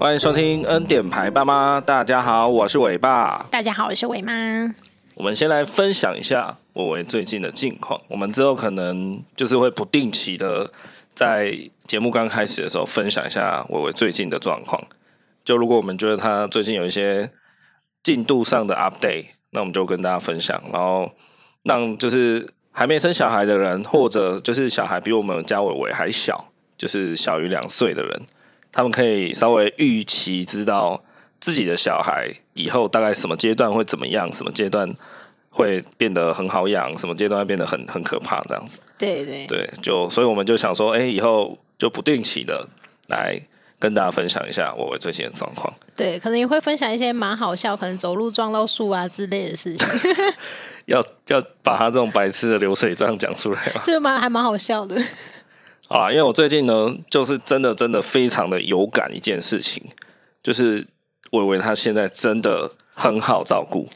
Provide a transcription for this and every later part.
欢迎收听恩典牌爸妈，大家好，我是伟爸。大家好，我是伟妈。我们先来分享一下伟伟最近的近况。我们之后可能就是会不定期的在节目刚开始的时候分享一下伟伟最近的状况。就如果我们觉得他最近有一些进度上的 update，那我们就跟大家分享，然后让就是还没生小孩的人，或者就是小孩比我们家伟伟还小，就是小于两岁的人。他们可以稍微预期知道自己的小孩以后大概什么阶段会怎么样，什么阶段会变得很好养，什么阶段会变得很很可怕，这样子。对对对，就所以我们就想说，哎，以后就不定期的来跟大家分享一下我最近的状况。对，可能也会分享一些蛮好笑，可能走路撞到树啊之类的事情。要要把他这种白痴的流水账讲出来吗？这蛮还蛮好笑的。啊，因为我最近呢，就是真的真的非常的有感一件事情，就是伟伟他现在真的很好照顾，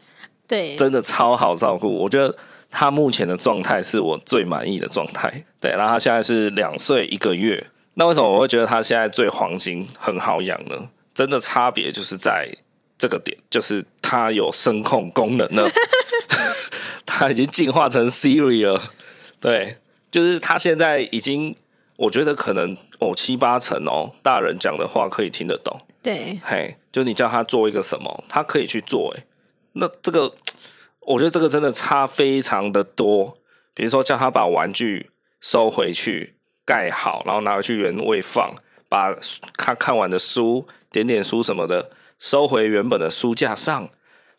对，真的超好照顾。我觉得他目前的状态是我最满意的状态。对，然后他现在是两岁一个月。那为什么我会觉得他现在最黄金、很好养呢？真的差别就是在这个点，就是他有声控功能了，他已经进化成 Siri 了。对，就是他现在已经。我觉得可能哦七八成哦，大人讲的话可以听得懂。对，嘿，就你叫他做一个什么，他可以去做。哎，那这个，我觉得这个真的差非常的多。比如说叫他把玩具收回去，盖好，然后拿回去原位放，把看看完的书、点点书什么的收回原本的书架上。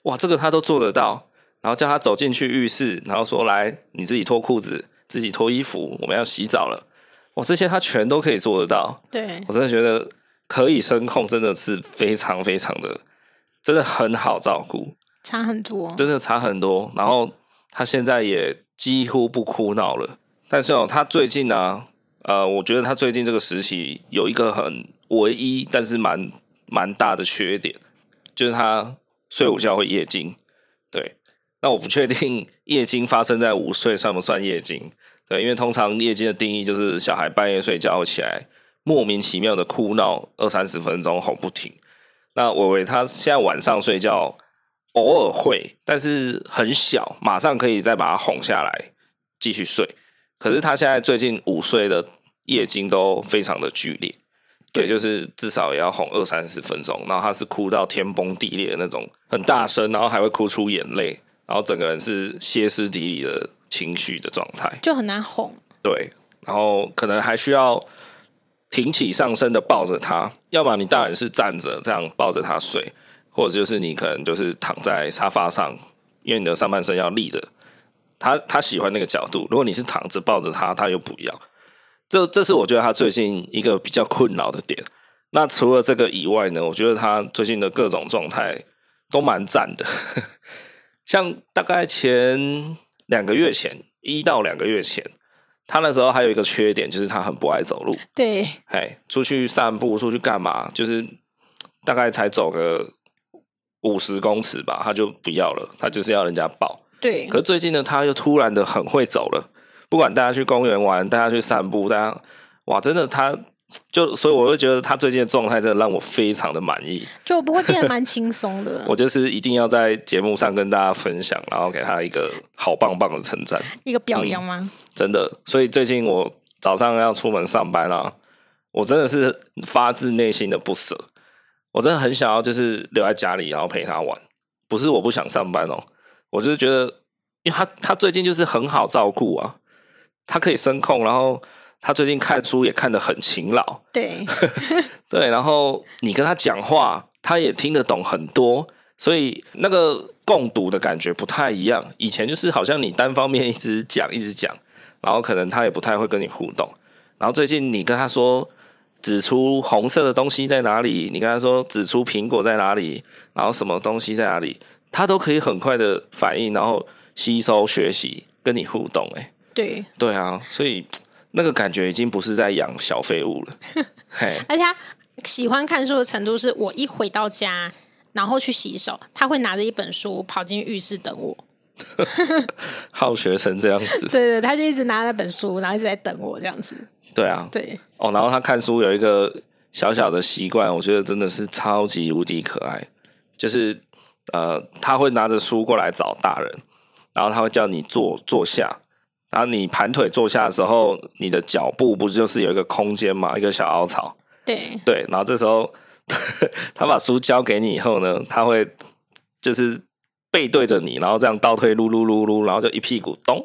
哇，这个他都做得到。然后叫他走进去浴室，然后说：“来，你自己脱裤子，自己脱衣服，我们要洗澡了。”我这些他全都可以做得到，对，我真的觉得可以声控，真的是非常非常的，真的很好照顾，差很多，真的差很多。然后他现在也几乎不哭闹了，但是哦，他最近呢、啊，呃，我觉得他最近这个时期有一个很唯一，但是蛮蛮大的缺点，就是他睡午觉会夜惊。对，那我不确定夜惊发生在午睡算不算夜惊。对，因为通常夜惊的定义就是小孩半夜睡觉起来莫名其妙的哭闹二三十分钟吼不停。那伟伟他现在晚上睡觉偶尔会，但是很小，马上可以再把他哄下来继续睡。可是他现在最近午睡的夜惊都非常的剧烈，对，就是至少也要哄二三十分钟，然后他是哭到天崩地裂的那种，很大声，然后还会哭出眼泪，然后整个人是歇斯底里的。情绪的状态就很难哄，对，然后可能还需要挺起上身的抱着他，要不然你大然是站着这样抱着他睡，或者就是你可能就是躺在沙发上，因为你的上半身要立着，他他喜欢那个角度。如果你是躺着抱着他，他又不要，这这是我觉得他最近一个比较困扰的点。那除了这个以外呢，我觉得他最近的各种状态都蛮赞的，像大概前。两个月前，一到两个月前，他那时候还有一个缺点，就是他很不爱走路。对，哎，出去散步，出去干嘛？就是大概才走个五十公尺吧，他就不要了，他就是要人家抱。对。可是最近呢，他又突然的很会走了，不管大家去公园玩，大家去散步，大家哇，真的他。就所以，我会觉得他最近的状态真的让我非常的满意，就不会变得蛮轻松的。我就是一定要在节目上跟大家分享，然后给他一个好棒棒的称赞，一个表扬吗、嗯？真的。所以最近我早上要出门上班啊，我真的是发自内心的不舍。我真的很想要就是留在家里，然后陪他玩。不是我不想上班哦，我就是觉得，因为他他最近就是很好照顾啊，他可以声控，然后。他最近看书也看得很勤劳，对 对，然后你跟他讲话，他也听得懂很多，所以那个共读的感觉不太一样。以前就是好像你单方面一直讲一直讲，然后可能他也不太会跟你互动。然后最近你跟他说指出红色的东西在哪里，你跟他说指出苹果在哪里，然后什么东西在哪里，他都可以很快的反应，然后吸收学习跟你互动。哎，对对啊，所以。那个感觉已经不是在养小废物了，而且他喜欢看书的程度是，我一回到家，然后去洗手，他会拿着一本书跑进浴室等我，好学成这样子。对，对对，他就一直拿那本书，然后一直在等我这样子。对啊，对。哦，然后他看书有一个小小的习惯，我觉得真的是超级无敌可爱。就是呃，他会拿着书过来找大人，然后他会叫你坐坐下，然后你盘腿坐下的时候，你的脚步不是就是有一个空间嘛，一个小凹槽。对对，然后这时候 他把书交给你以后呢，他会就是背对着你，然后这样倒退噜噜噜噜，然后就一屁股咚，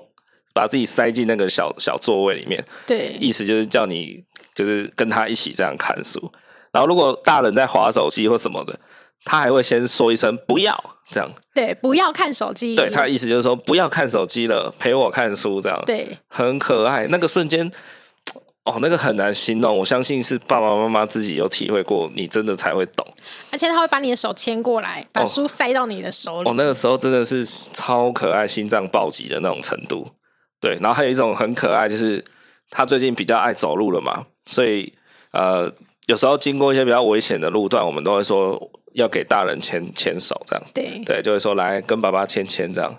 把自己塞进那个小小座位里面。对，意思就是叫你就是跟他一起这样看书。然后如果大人在划手机或什么的，他还会先说一声不要这样。对，不要看手机。对，他的意思就是说不要看手机了，陪我看书这样。对，很可爱。那个瞬间。哦，那个很难形容，我相信是爸爸妈妈自己有体会过，你真的才会懂。而且他会把你的手牵过来，把书塞到你的手里。哦，哦，那个时候真的是超可爱，心脏暴击的那种程度。对，然后还有一种很可爱，就是他最近比较爱走路了嘛，所以呃，有时候经过一些比较危险的路段，我们都会说要给大人牵牵手，这样。对对，就会说来跟爸爸牵牵这样。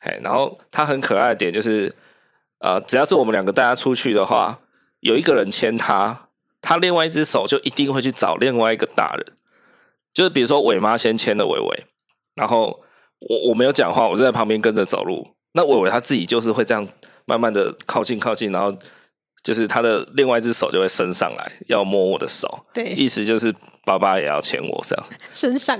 嘿，然后他很可爱的点就是，呃，只要是我们两个带他出去的话。有一个人牵他，他另外一只手就一定会去找另外一个大人，就是比如说伟妈先牵了伟伟，然后我我没有讲话，我就在旁边跟着走路。那伟伟他自己就是会这样慢慢的靠近靠近，然后就是他的另外一只手就会伸上来要摸我的手，对，意思就是爸爸也要牵我这样，身上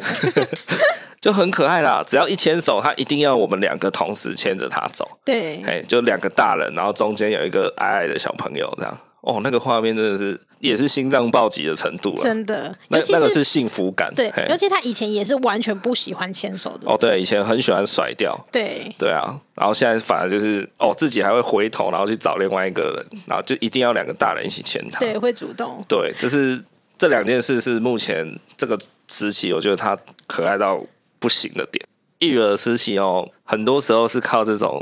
就很可爱啦。只要一牵手，他一定要我们两个同时牵着他走，对，哎，就两个大人，然后中间有一个矮矮的小朋友这样。哦，那个画面真的是也是心脏暴击的程度了，真的。那那个是幸福感，对。尤其他以前也是完全不喜欢牵手的。哦，对，以前很喜欢甩掉。对。对啊，然后现在反而就是哦，自己还会回头，然后去找另外一个人，然后就一定要两个大人一起牵他。对，会主动。对，就是这两件事是目前这个时期，我觉得他可爱到不行的点。育儿时期哦，很多时候是靠这种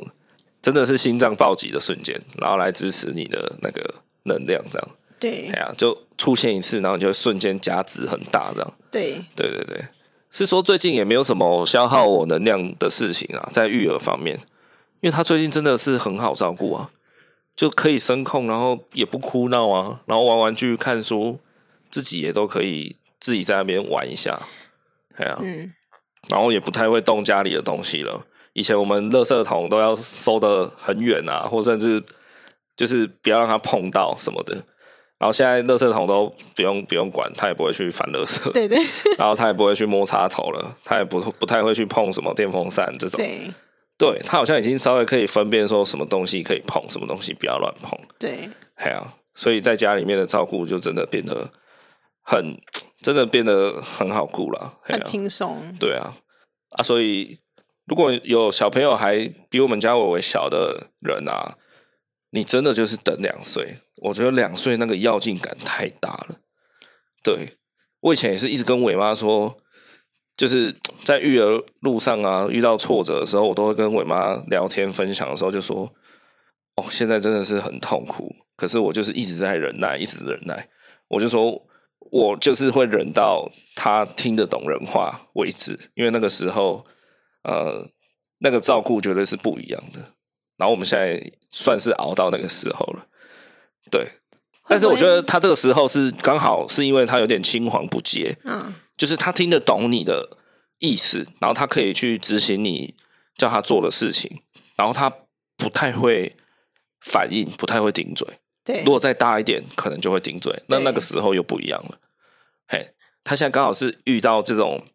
真的是心脏暴击的瞬间，然后来支持你的那个。能量这样，对，哎呀，就出现一次，然后就瞬间加值很大，这样，对，对对对，是说最近也没有什么消耗我能量的事情啊，在育儿方面，因为他最近真的是很好照顾啊，就可以声控，然后也不哭闹啊，然后玩玩具、看书，自己也都可以自己在那边玩一下，哎呀，嗯，然后也不太会动家里的东西了，以前我们垃圾桶都要收得很远啊，或甚至。就是不要让它碰到什么的，然后现在垃圾桶都不用不用管，他也不会去翻垃圾，对对，然后他也不会去摸插头了，他也不不太会去碰什么电风扇这种，对，对他好像已经稍微可以分辨说什么东西可以碰，什么东西不要乱碰，对，哎呀，所以在家里面的照顾就真的变得很，真的变得很好顾了，很轻松，对啊，啊，所以如果有小朋友还比我们家伟伟小的人啊。你真的就是等两岁，我觉得两岁那个要进感太大了。对，我以前也是一直跟伟妈说，就是 在育儿路上啊，遇到挫折的时候，我都会跟伟妈聊天分享的时候就说：“哦，现在真的是很痛苦，可是我就是一直在忍耐，一直忍耐。”我就说，我就是会忍到他听得懂人话为止，因为那个时候，呃，那个照顾绝对是不一样的。然后我们现在算是熬到那个时候了，对。但是我觉得他这个时候是刚好是因为他有点青黄不接，嗯，就是他听得懂你的意思，然后他可以去执行你叫他做的事情，然后他不太会反应，不太会顶嘴。对，如果再大一点，可能就会顶嘴。那那个时候又不一样了。嘿，他现在刚好是遇到这种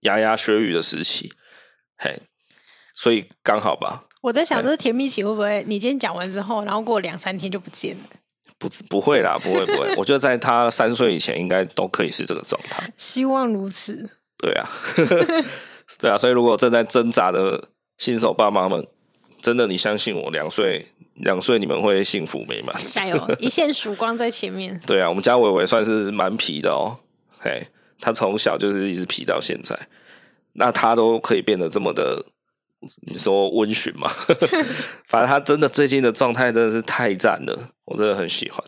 牙牙学语的时期，嘿，所以刚好吧。我在想，这甜蜜期会不会？你今天讲完之后，然后过两三天就不见了？不，不会啦，不会，不会。我觉得在他三岁以前，应该都可以是这个状态。希望如此。对啊，对啊。所以，如果正在挣扎的新手爸妈们，真的，你相信我，两岁，两岁你们会幸福美满。加油！一线曙光在前面。对啊，我们家伟伟算是蛮皮的哦。嘿，他从小就是一直皮到现在，那他都可以变得这么的。你说温驯嘛？反正他真的最近的状态真的是太赞了，我真的很喜欢。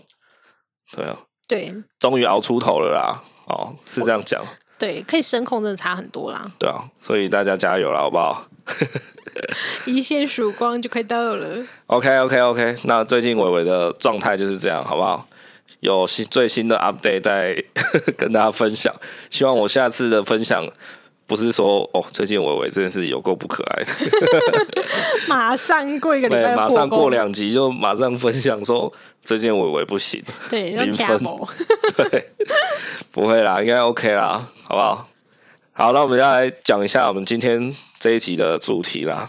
对啊，对，终于熬出头了啦！哦，是这样讲。对，可以声控真的差很多啦。对啊，所以大家加油了，好不好？一线曙光就快到了。OK OK OK，那最近伟伟的状态就是这样，好不好？有新最新的 update 在 跟大家分享。希望我下次的分享不是说哦，最近伟伟真的是有够不可爱的。马上过一个礼拜，马上过两集就马上分享说最近伟伟不行，对，零分，对，不会啦，应该 OK 啦，好不好？好，那我们要来讲一下我们今天这一集的主题啦。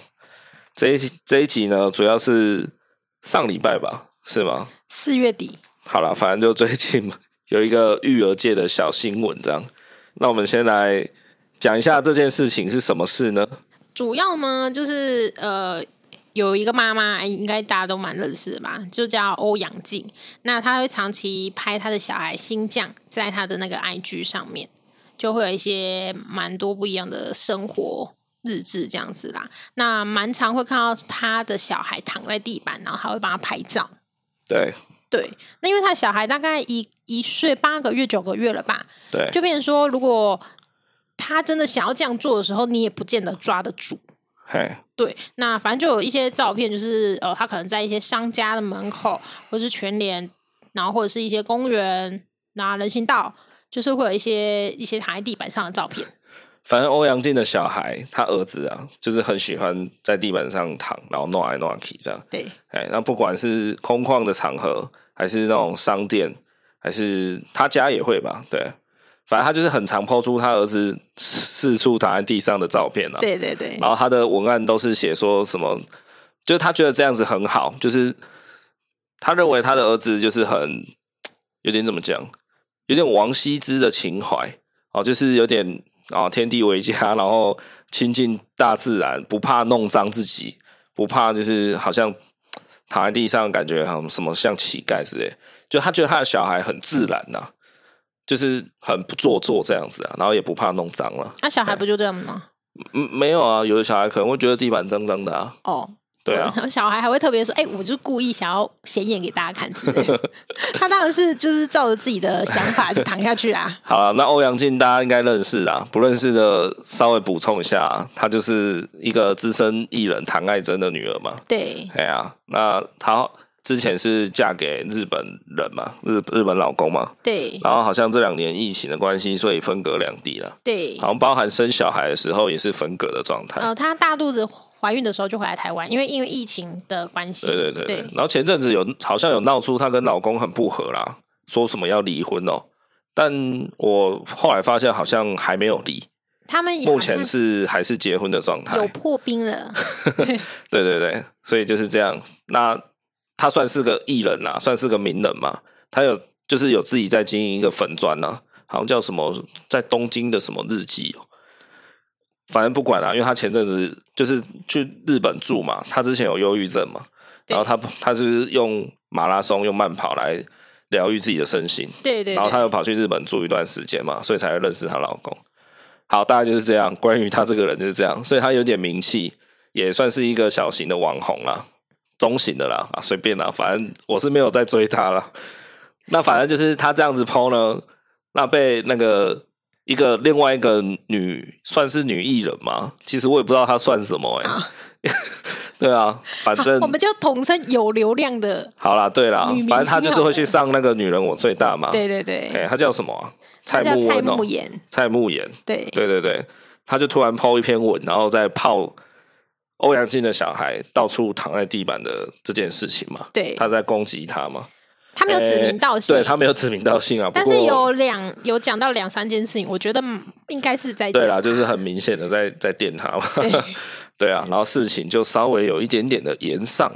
这一这一集呢，主要是上礼拜吧，是吗？四月底。好了，反正就最近 有一个育儿界的小新闻，这样。那我们先来讲一下这件事情是什么事呢？主要呢，就是呃，有一个妈妈，应该大家都蛮认识的吧，就叫欧阳靖。那她会长期拍她的小孩新酱，在她的那个 IG 上面，就会有一些蛮多不一样的生活日志这样子啦。那蛮常会看到他的小孩躺在地板，然后还会帮他拍照。对。对，那因为他小孩大概一一岁八个月九个月了吧？对，就变成说，如果他真的想要这样做的时候，你也不见得抓得住。嘿，对，那反正就有一些照片，就是呃，他可能在一些商家的门口，或是全联，然后或者是一些公园、那人行道，就是会有一些一些躺在地板上的照片。反正欧阳靖的小孩，他儿子啊，就是很喜欢在地板上躺，然后弄来弄去这样。对，哎，那不管是空旷的场合，还是那种商店，还是他家也会吧。对，反正他就是很常 po 出他儿子四处躺在地上的照片啊。对对对。然后他的文案都是写说什么，就是他觉得这样子很好，就是他认为他的儿子就是很有点怎么讲，有点王羲之的情怀哦，就是有点。啊，天地为家，然后亲近大自然，不怕弄脏自己，不怕就是好像躺在地上，感觉好像什么像乞丐之类。就他觉得他的小孩很自然呐、啊，就是很不做作这样子啊，然后也不怕弄脏了。那、啊、小孩不就这样吗？嗯，没有啊，有的小孩可能会觉得地板脏脏的啊。哦。对啊，小孩还会特别说：“哎、欸，我就故意想要显眼给大家看之类的。”他当然是就是照着自己的想法就躺下去啊。好了，那欧阳靖大家应该认识啦，不认识的稍微补充一下，她就是一个资深艺人唐爱珍的女儿嘛。对，哎呀、啊，那她之前是嫁给日本人嘛，日日本老公嘛。对。然后好像这两年疫情的关系，所以分隔两地了。对。好像包含生小孩的时候也是分隔的状态。呃，她大肚子。怀孕的时候就回来台湾，因为因为疫情的关系。对对对，对。然后前阵子有好像有闹出她跟老公很不和啦，说什么要离婚哦。但我后来发现好像还没有离，他们目前是还是结婚的状态，有破冰了。对对对，所以就是这样。那他算是个艺人啦，算是个名人嘛。他有就是有自己在经营一个粉砖呐，好像叫什么在东京的什么日记哦。反正不管了，因为他前阵子就是去日本住嘛，他之前有忧郁症嘛，然后他他是用马拉松、用慢跑来疗愈自己的身心，对，对对，然后他又跑去日本住一段时间嘛，所以才会认识她老公。好，大概就是这样。关于他这个人就是这样，所以他有点名气，也算是一个小型的网红啦，中型的啦啊，随便啦，反正我是没有在追他了。那反正就是他这样子 po 呢，那被那个。一个另外一个女算是女艺人吗？其实我也不知道她算什么哎、欸。啊对啊，反正我们就统称有流量的。好啦，对啦，反正她就是会去上那个女人我最大嘛。对对对，哎、欸，她叫什么、啊？蔡慕文、喔、蔡慕妍。蔡慕妍。对对对对，她就突然 po 一篇文，然后再泡欧阳靖的小孩到处躺在地板的这件事情嘛。对，她在攻击他嘛。他没有指名道姓，欸、对他没有指名道姓啊。但是有两有讲到两三件事情，我觉得应该是在对啦，就是很明显的在在电他嘛。对，对啊，然后事情就稍微有一点点的延上，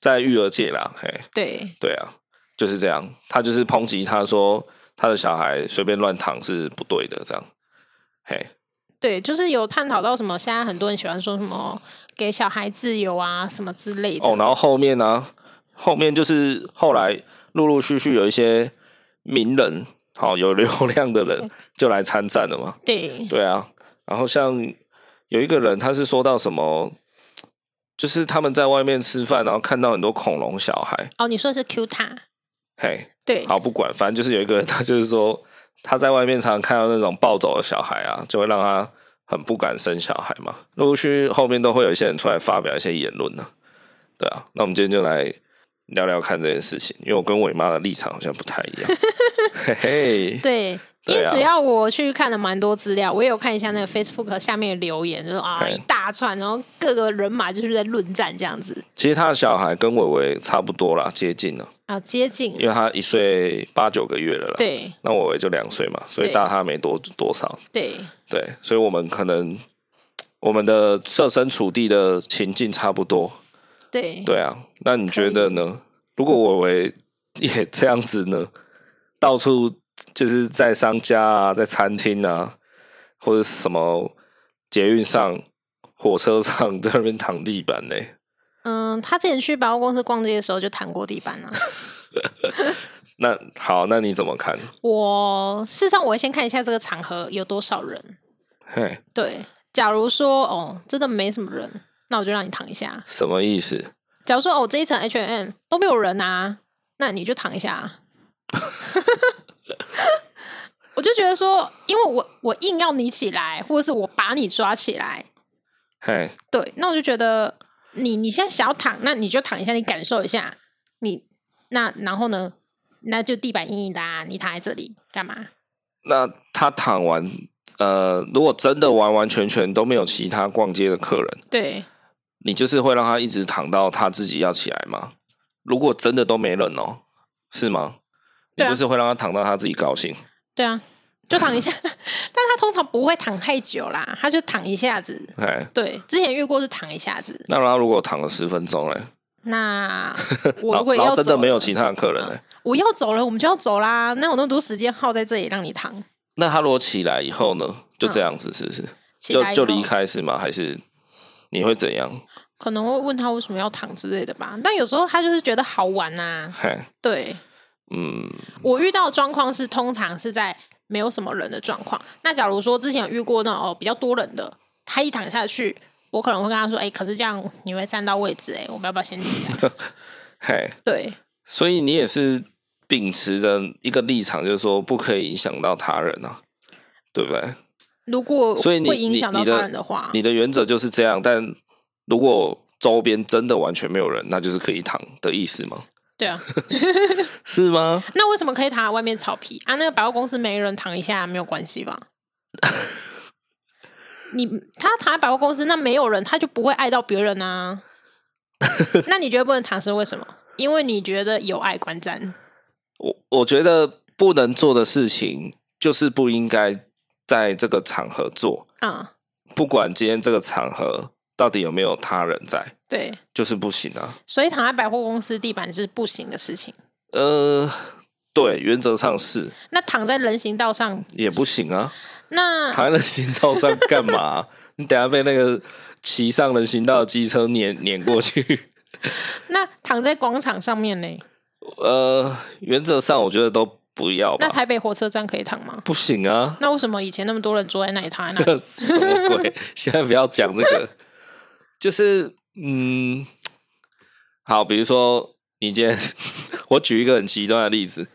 在育儿界啦，嘿，对对啊，就是这样。他就是抨击他说他的小孩随便乱躺是不对的，这样。嘿，对，就是有探讨到什么，现在很多人喜欢说什么给小孩自由啊什么之类的。哦，然后后面呢、啊，后面就是后来。陆陆续续有一些名人，好有流量的人就来参战了嘛。对对啊，然后像有一个人，他是说到什么，就是他们在外面吃饭，然后看到很多恐龙小孩。哦，你说的是 Q 塔？嘿，对，好不管，反正就是有一个人，他就是说他在外面常常看到那种暴走的小孩啊，就会让他很不敢生小孩嘛。陆陆续续后面都会有一些人出来发表一些言论呢。对啊，那我们今天就来。聊聊看这件事情，因为我跟伟妈的立场好像不太一样。嘿嘿，对。因为主要我去看了蛮多资料，我也有看一下那个 Facebook 下面的留言，就说啊一大串，然后各个人马就是在论战这样子。其实他的小孩跟伟伟差不多啦，接近了啊，接近，因为他一岁八九个月了啦。对，那伟伟就两岁嘛，所以大他没多多少。对对，所以我们可能我们的设身处地的情境差不多。对对啊，那你觉得呢？如果我为也这样子呢？到处。就是在商家啊，在餐厅啊，或者什么捷运上、火车上，在那边躺地板呢。嗯，他之前去百货公司逛街的时候就躺过地板啊。那好，那你怎么看？我事实上，我会先看一下这个场合有多少人。嘿，对，假如说哦，真的没什么人，那我就让你躺一下。什么意思？假如说哦，这一层 H N 都没有人啊，那你就躺一下。我就觉得说，因为我我硬要你起来，或者是我把你抓起来，嘿，对，那我就觉得你你现在想要躺，那你就躺一下，你感受一下，你那然后呢，那就地板硬硬的啊，你躺在这里干嘛？那他躺完，呃，如果真的完完全全都没有其他逛街的客人，对，你就是会让他一直躺到他自己要起来吗？如果真的都没人哦，是吗？你就是会让他躺到他自己高兴。对啊，就躺一下，但他通常不会躺太久啦，他就躺一下子。哎对，之前遇过是躺一下子。那他如果躺了十分钟嘞？那 我如果要真的没有其他的客人嘞？我要走了，我们就要走啦。那有那么多时间耗在这里让你躺？那他如果起来以后呢？就这样子是不是？就就离开是吗？还是你会怎样？可能会问他为什么要躺之类的吧。但有时候他就是觉得好玩呐。对。嗯，我遇到的状况是，通常是在没有什么人的状况。那假如说之前有遇过那种哦比较多人的，他一躺下去，我可能会跟他说：“哎、欸，可是这样你会占到位置，哎，我们要不要先起来？”嘿，对，所以你也是秉持着一个立场，就是说不可以影响到他人啊，对不对？如果所以会影响到他人的话，你的原则就是这样。但如果周边真的完全没有人，那就是可以躺的意思吗？对啊，是吗？那为什么可以躺在外面草皮啊？那个百货公司没人躺一下没有关系吧？你他躺在百货公司，那没有人，他就不会爱到别人啊。那你觉得不能躺是为什么？因为你觉得有碍观瞻。我我觉得不能做的事情，就是不应该在这个场合做。嗯，不管今天这个场合。到底有没有他人在？对，就是不行啊。所以躺在百货公司地板是不行的事情。呃，对，原则上是。那躺在人行道上也不行啊。那躺在人行道上干嘛？你等下被那个骑上人行道的机车碾碾过去。那躺在广场上面呢？呃，原则上我觉得都不要吧。那台北火车站可以躺吗？不行啊。那为什么以前那么多人坐在那里躺在那里？什么鬼？现在不要讲这个。就是嗯，好，比如说你今天，我举一个很极端的例子，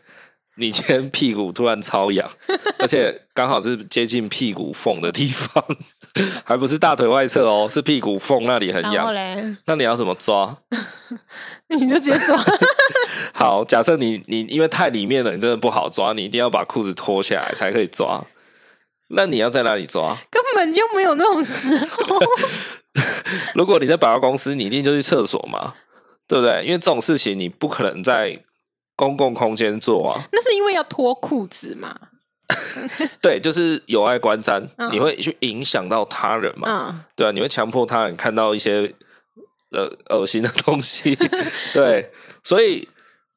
你今天屁股突然超痒，而且刚好是接近屁股缝的地方，还不是大腿外侧哦，是屁股缝那里很痒。那你要怎么抓？你就直接抓。好，假设你你因为太里面了，你真的不好抓，你一定要把裤子脱下来才可以抓。那你要在哪里抓？根本就没有那种时候。如果你在百货公司，你一定就去厕所嘛，对不对？因为这种事情你不可能在公共空间做啊。那是因为要脱裤子嘛？对，就是有碍观瞻，嗯、你会去影响到他人嘛？嗯、对啊，你会强迫他人看到一些呃恶心的东西。对，所以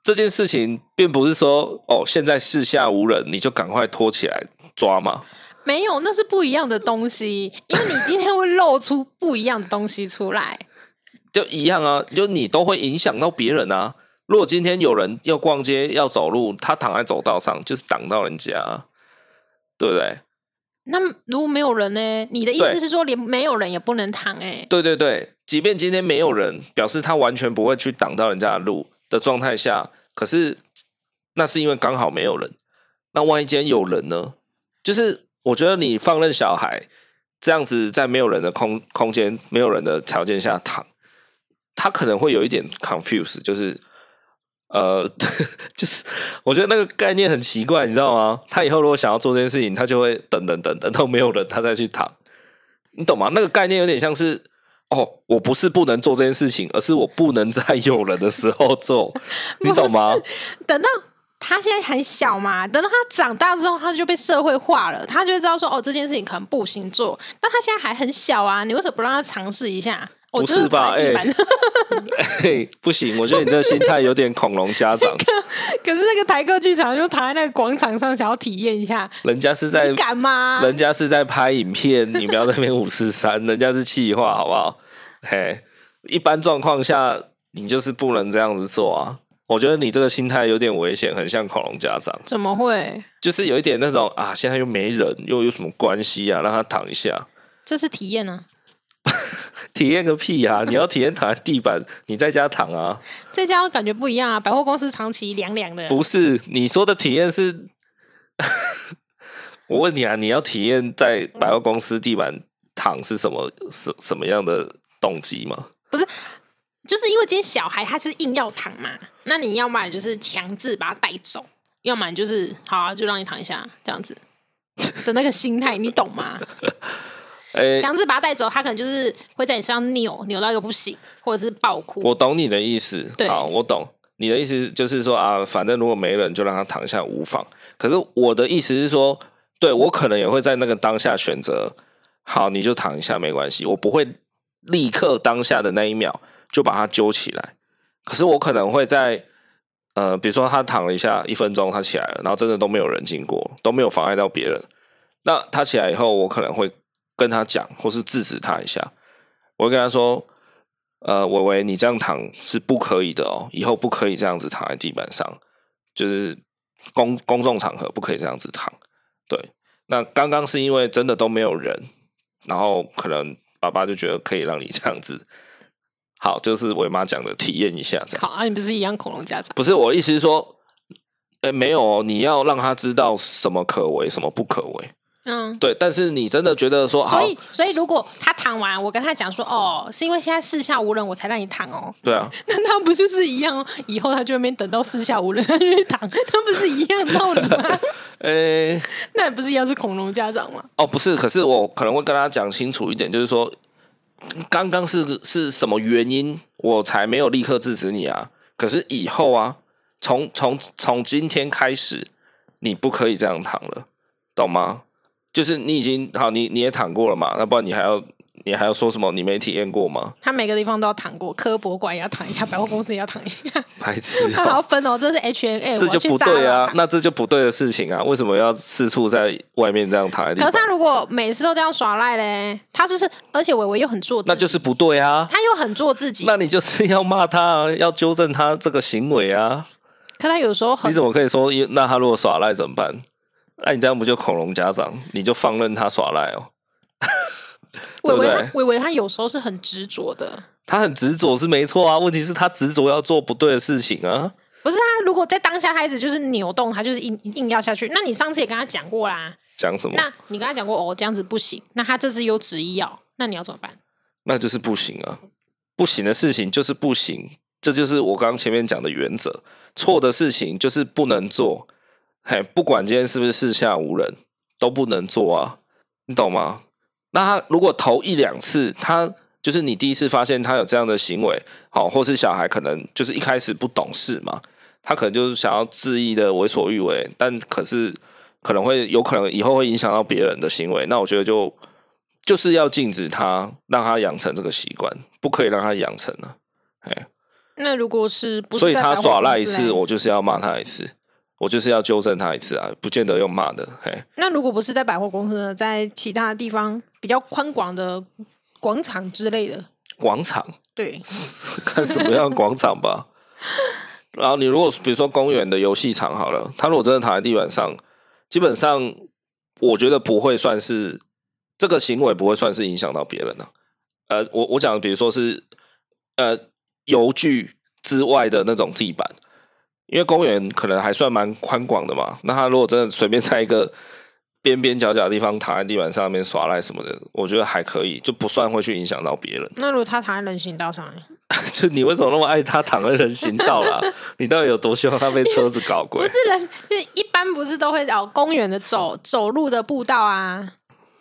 这件事情并不是说哦，现在四下无人，你就赶快拖起来抓嘛。没有，那是不一样的东西，因为你今天会露出不一样的东西出来，就一样啊，就你都会影响到别人啊。如果今天有人要逛街要走路，他躺在走道上，就是挡到人家，对不对？那如果没有人呢？你的意思是说，连没有人也不能躺？哎，对对对，即便今天没有人，表示他完全不会去挡到人家的路的状态下，可是那是因为刚好没有人。那万一今天有人呢？就是。我觉得你放任小孩这样子在没有人的空空间、没有人的条件下躺，他可能会有一点 confuse，就是呃，就是我觉得那个概念很奇怪，你知道吗？他以后如果想要做这件事情，他就会等等等等到没有人，他再去躺，你懂吗？那个概念有点像是哦，我不是不能做这件事情，而是我不能在有人的时候做，你懂吗？等到。他现在很小嘛，等到他长大之后，他就被社会化了，他就会知道说，哦，这件事情可能不行做。但他现在还很小啊，你为什么不让他尝试一下？不是吧？哎、欸欸，不行，我觉得你这个心态有点恐龙家长。可是那个台客剧场就躺在那个广场上，想要体验一下。人家是在干嘛？人家是在拍影片，你不要在那边五四三，人家是气话，好不好？嘿，一般状况下，你就是不能这样子做啊。我觉得你这个心态有点危险，很像恐龙家长。怎么会？就是有一点那种啊，现在又没人，又有什么关系啊？让他躺一下，这是体验啊！体验个屁啊！你要体验躺在地板，你在家躺啊？在家感觉不一样啊！百货公司长期凉凉的。不是你说的体验是，我问你啊，你要体验在百货公司地板躺是什么什什么样的动机吗？不是。就是因为今天小孩他是硬要躺嘛，那你要么就是强制把他带走，要么就是好啊，就让你躺一下这样子的那个心态，你懂吗？强、欸、制把他带走，他可能就是会在你身上扭扭到一个不行，或者是爆哭。我懂你的意思，对，好，我懂你的意思，就是说啊，反正如果没人，就让他躺下无妨。可是我的意思是说，对我可能也会在那个当下选择，好，你就躺一下没关系，我不会立刻当下的那一秒。就把他揪起来，可是我可能会在，呃，比如说他躺了一下，一分钟他起来了，然后真的都没有人经过，都没有妨碍到别人。那他起来以后，我可能会跟他讲，或是制止他一下。我会跟他说，呃，伟伟，你这样躺是不可以的哦，以后不可以这样子躺在地板上，就是公公众场合不可以这样子躺。对，那刚刚是因为真的都没有人，然后可能爸爸就觉得可以让你这样子。好，就是伟妈讲的，体验一下这样。好啊，你不是一样恐龙家长？不是，我的意思是说，哎、欸，没有，你要让他知道什么可为，什么不可为。嗯，对。但是你真的觉得说，所以，所以如果他躺完，我跟他讲说，哦，是因为现在四下无人，我才让你躺哦。对啊，那他不就是一样？以后他就没等到四下无人，他就去躺，他不是一样道理吗？呃、欸，那也不是一样是恐龙家长吗？哦，不是，可是我可能会跟他讲清楚一点，就是说。刚刚是是什么原因，我才没有立刻制止你啊？可是以后啊，从从从今天开始，你不可以这样躺了，懂吗？就是你已经好，你你也躺过了嘛，那不然你还要。你还要说什么？你没体验过吗？他每个地方都要躺过，科博馆也要躺一下，百货公司也要躺一下。白痴、喔！他还要分哦，这是 H N L，这就不对啊！那这就不对的事情啊！为什么要四处在外面这样躺？可是他如果每次都这样耍赖嘞，他就是，而且伟伟又很做自己，那就是不对啊！他又很做自己，那你就是要骂他，要纠正他这个行为啊！可他有时候很，你怎么可以说？那他如果耍赖怎么办？那你这样不就恐龙家长？你就放任他耍赖哦？伟伟，伟伟他有时候是很执着的。他很执着是没错啊，问题是他执着要做不对的事情啊。不是啊，如果在当下他一直就是扭动，他就是硬硬要下去。那你上次也跟他讲过啦。讲什么？那你跟他讲过哦，这样子不行。那他这次又执意要，那你要怎么办？那就是不行啊，不行的事情就是不行，这就是我刚刚前面讲的原则。错的事情就是不能做，嘿，不管今天是不是四下无人，都不能做啊，你懂吗？那他如果头一两次，他就是你第一次发现他有这样的行为，好，或是小孩可能就是一开始不懂事嘛，他可能就是想要恣意的为所欲为，但可是可能会有可能以后会影响到别人的行为，那我觉得就就是要禁止他，让他养成这个习惯，不可以让他养成了，哎，那如果是，不是所以他耍赖一次，我就是要骂他一次。我就是要纠正他一次啊，不见得用骂的。嘿，那如果不是在百货公司呢，在其他地方比较宽广的广场之类的广场，对，看什么样广场吧。然后你如果比如说公园的游戏场好了，他如果真的躺在地板上，基本上我觉得不会算是这个行为不会算是影响到别人呢。呃，我我讲的比如说是呃游具之外的那种地板。因为公园可能还算蛮宽广的嘛，那他如果真的随便在一个边边角角的地方躺在地板上面耍赖什么的，我觉得还可以，就不算会去影响到别人。那如果他躺在人行道上呢？就你为什么那么爱他躺在人行道啦？你到底有多希望他被车子搞过？不是人，就是一般不是都会找公园的走走路的步道啊？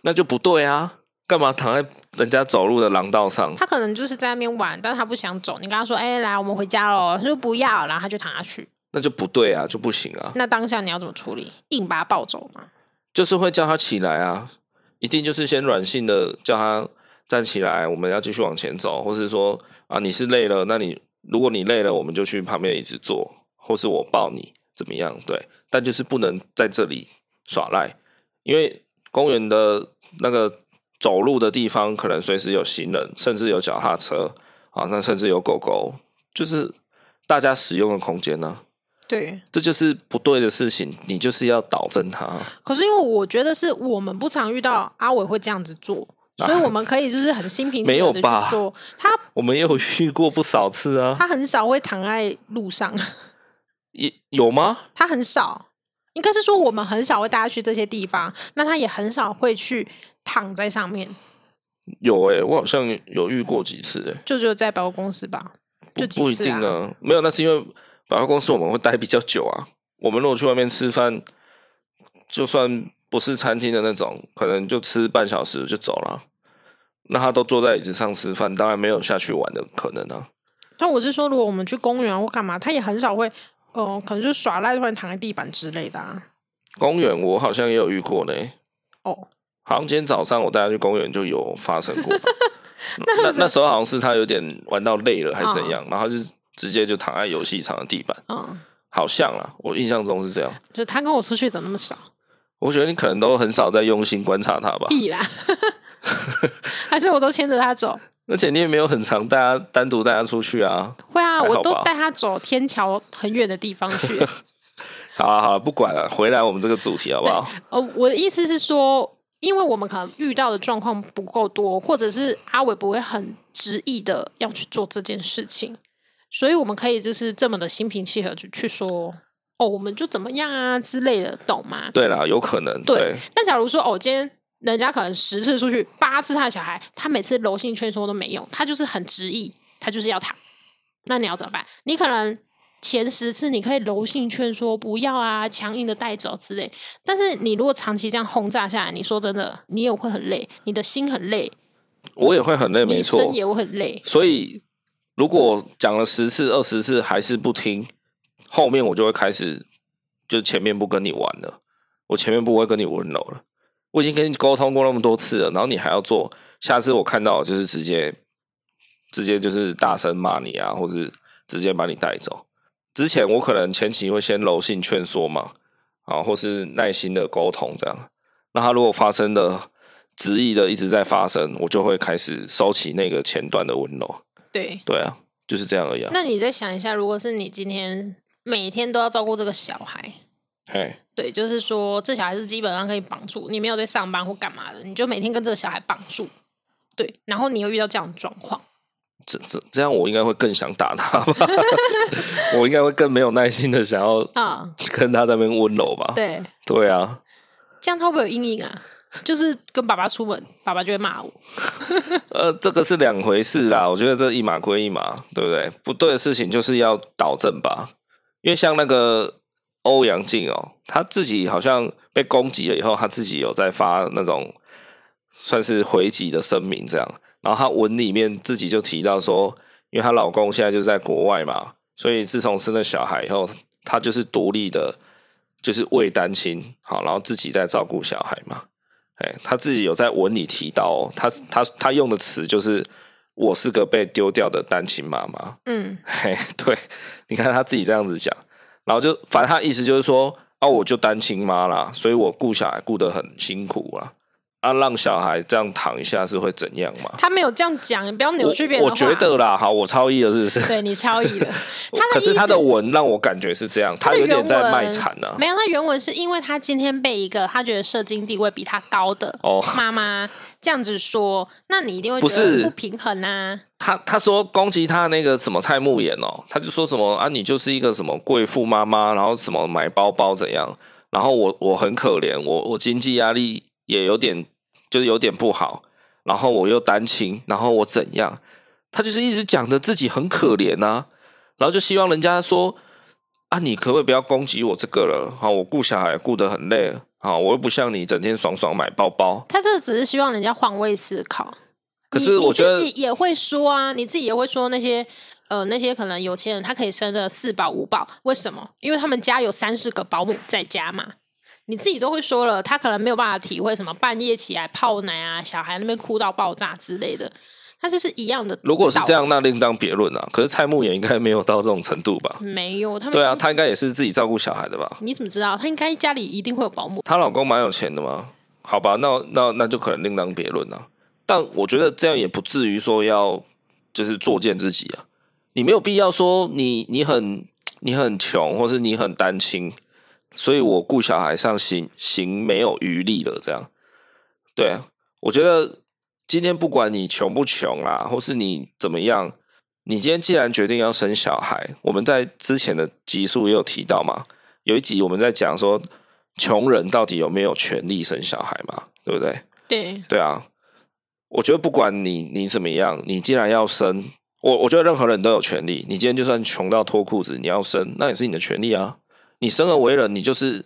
那就不对啊！干嘛躺在人家走路的廊道上？他可能就是在那边玩，但是他不想走。你跟他说：“哎、欸，来，我们回家喽。”他说：“不要。”然后他就躺下去。那就不对啊，就不行啊。那当下你要怎么处理？硬把他抱走吗？就是会叫他起来啊，一定就是先软性的叫他站起来，我们要继续往前走，或是说啊，你是累了，那你如果你累了，我们就去旁边椅子坐，或是我抱你，怎么样？对，但就是不能在这里耍赖，因为公园的那个走路的地方，可能随时有行人，甚至有脚踏车啊，那甚至有狗狗，就是大家使用的空间呢、啊。对，这就是不对的事情，你就是要导正它。可是因为我觉得是我们不常遇到阿伟会这样子做，啊、所以我们可以就是很心平气和的去说 他。我们也有遇过不少次啊。他很少会躺在路上，也有吗？他很少，应该是说我们很少会带他去这些地方，那他也很少会去躺在上面。有哎、欸，我好像有遇过几次哎、欸，就只有在百货公司吧，就几次、啊、不一定啊，没有，那是因为。百货公司我们会待比较久啊。我们如果去外面吃饭，就算不是餐厅的那种，可能就吃半小时就走了。那他都坐在椅子上吃饭，当然没有下去玩的可能啊。但我是说，如果我们去公园或干嘛，他也很少会，哦、呃，可能就耍赖，突然躺在地板之类的啊。公园我好像也有遇过呢。哦，好像今天早上我带他去公园就有发生过。那那时候好像是他有点玩到累了，还是怎样，哦、然后就是。直接就躺在游戏场的地板，嗯，好像啦，我印象中是这样。就他跟我出去怎么那么少？我觉得你可能都很少在用心观察他吧。必然，还是我都牵着他走。而且你也没有很常带他单独带他出去啊。会啊，我都带他走天桥很远的地方去。好啊好啊，不管了，回来我们这个主题好不好？哦，我的意思是说，因为我们可能遇到的状况不够多，或者是阿伟不会很执意的要去做这件事情。所以我们可以就是这么的心平气和去去说哦，我们就怎么样啊之类的，懂吗？对啦，有可能。对。对，但假如说哦，今天人家可能十次出去，八次他的小孩，他每次柔性劝说都没用，他就是很执意，他就是要躺。那你要怎么办？你可能前十次你可以柔性劝说不要啊，强硬的带走之类。但是你如果长期这样轰炸下来，你说真的，你也会很累，你的心很累，我也会很累，没错，身也会很累。所以。如果讲了十次、二十次还是不听，后面我就会开始，就前面不跟你玩了，我前面不会跟你温柔了。我已经跟你沟通过那么多次了，然后你还要做，下次我看到就是直接，直接就是大声骂你啊，或是直接把你带走。之前我可能前期会先柔性劝说嘛，啊，或是耐心的沟通这样。那他如果发生的执意的一直在发生，我就会开始收起那个前段的温柔。对对啊，就是这样而已。那你再想一下，如果是你今天每天都要照顾这个小孩，哎，对，就是说这小孩是基本上可以绑住，你没有在上班或干嘛的，你就每天跟这个小孩绑住，对，然后你又遇到这样的状况，这这这样我应该会更想打他吧？我应该会更没有耐心的想要啊跟他在那边温柔吧？对对啊，这样他会不会有阴影啊？就是跟爸爸出门，爸爸就会骂我。呃，这个是两回事啦。我觉得这一码归一码，对不对？不对的事情就是要导正吧。因为像那个欧阳靖哦，他自己好像被攻击了以后，他自己有在发那种算是回击的声明这样。然后他文里面自己就提到说，因为她老公现在就在国外嘛，所以自从生了小孩以后，她就是独立的，就是未单亲，好，然后自己在照顾小孩嘛。哎，他自己有在文里提到哦，他他他用的词就是“我是个被丢掉的单亲妈妈”。嗯，嘿，对，你看他自己这样子讲，然后就反正他意思就是说啊，我就单亲妈啦，所以我顾小孩顾得很辛苦啦。啊，让小孩这样躺一下是会怎样嘛？他没有这样讲，你不要扭曲别人。我觉得啦，好，我超译了，是不是？对，你超译了。可是他的文让我感觉是这样，他有点在卖惨呢。没有，他原文是因为他今天被一个他觉得社经地位比他高的哦妈妈这样子说，那你一定会觉得不平衡啊。他他说攻击他那个什么蔡慕言哦，他就说什么啊，你就是一个什么贵妇妈妈，然后什么买包包怎样。然后我我很可怜，我我经济压力也有点就是有点不好，然后我又单亲，然后我怎样？他就是一直讲的自己很可怜呐、啊，然后就希望人家说啊，你可不可以不要攻击我这个了？好，我顾小孩顾得很累，好，我又不像你整天爽爽买包包。他这只是希望人家换位思考。可是我觉得你自己也会说啊，你自己也会说那些呃那些可能有钱人他可以生的四宝五宝，为什么？因为他们家有三四个保姆在家嘛。你自己都会说了，他可能没有办法体会什么半夜起来泡奶啊，小孩那边哭到爆炸之类的。他就是一样的。如果是这样，那另当别论啊。可是蔡牧也应该没有到这种程度吧？没有，他们对啊，他应该也是自己照顾小孩的吧？你怎么知道？他应该家里一定会有保姆。她老公蛮有钱的嘛？好吧，那那那就可能另当别论了。但我觉得这样也不至于说要就是作践自己啊，你没有必要说你你很你很穷，或是你很单亲，所以我顾小孩上行行没有余力了。这样，对啊，我觉得今天不管你穷不穷啦，或是你怎么样，你今天既然决定要生小孩，我们在之前的集数也有提到嘛，有一集我们在讲说穷人到底有没有权利生小孩嘛，对不对？对，对啊。我觉得不管你你怎么样，你既然要生，我我觉得任何人都有权利。你今天就算穷到脱裤子，你要生，那也是你的权利啊。你生而为人，你就是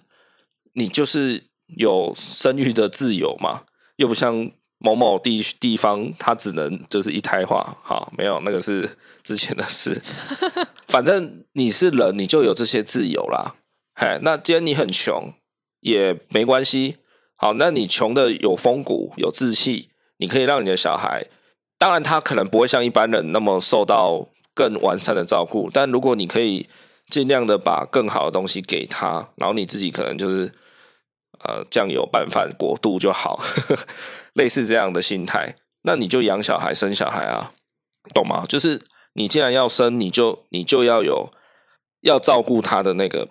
你就是有生育的自由嘛。又不像某某地地方，他只能就是一胎化。好，没有那个是之前的事。反正你是人，你就有这些自由啦。嘿，那既然你很穷也没关系。好，那你穷的有风骨，有志气。你可以让你的小孩，当然他可能不会像一般人那么受到更完善的照顾，但如果你可以尽量的把更好的东西给他，然后你自己可能就是呃酱油拌饭过度就好，呵呵，类似这样的心态，那你就养小孩生小孩啊，懂吗？就是你既然要生，你就你就要有要照顾他的那个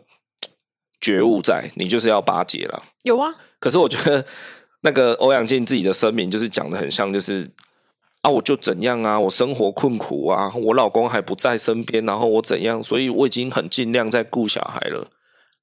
觉悟在，你就是要巴结了。有啊，可是我觉得。那个欧阳靖自己的声明就是讲的很像，就是啊，我就怎样啊，我生活困苦啊，我老公还不在身边，然后我怎样，所以我已经很尽量在顾小孩了。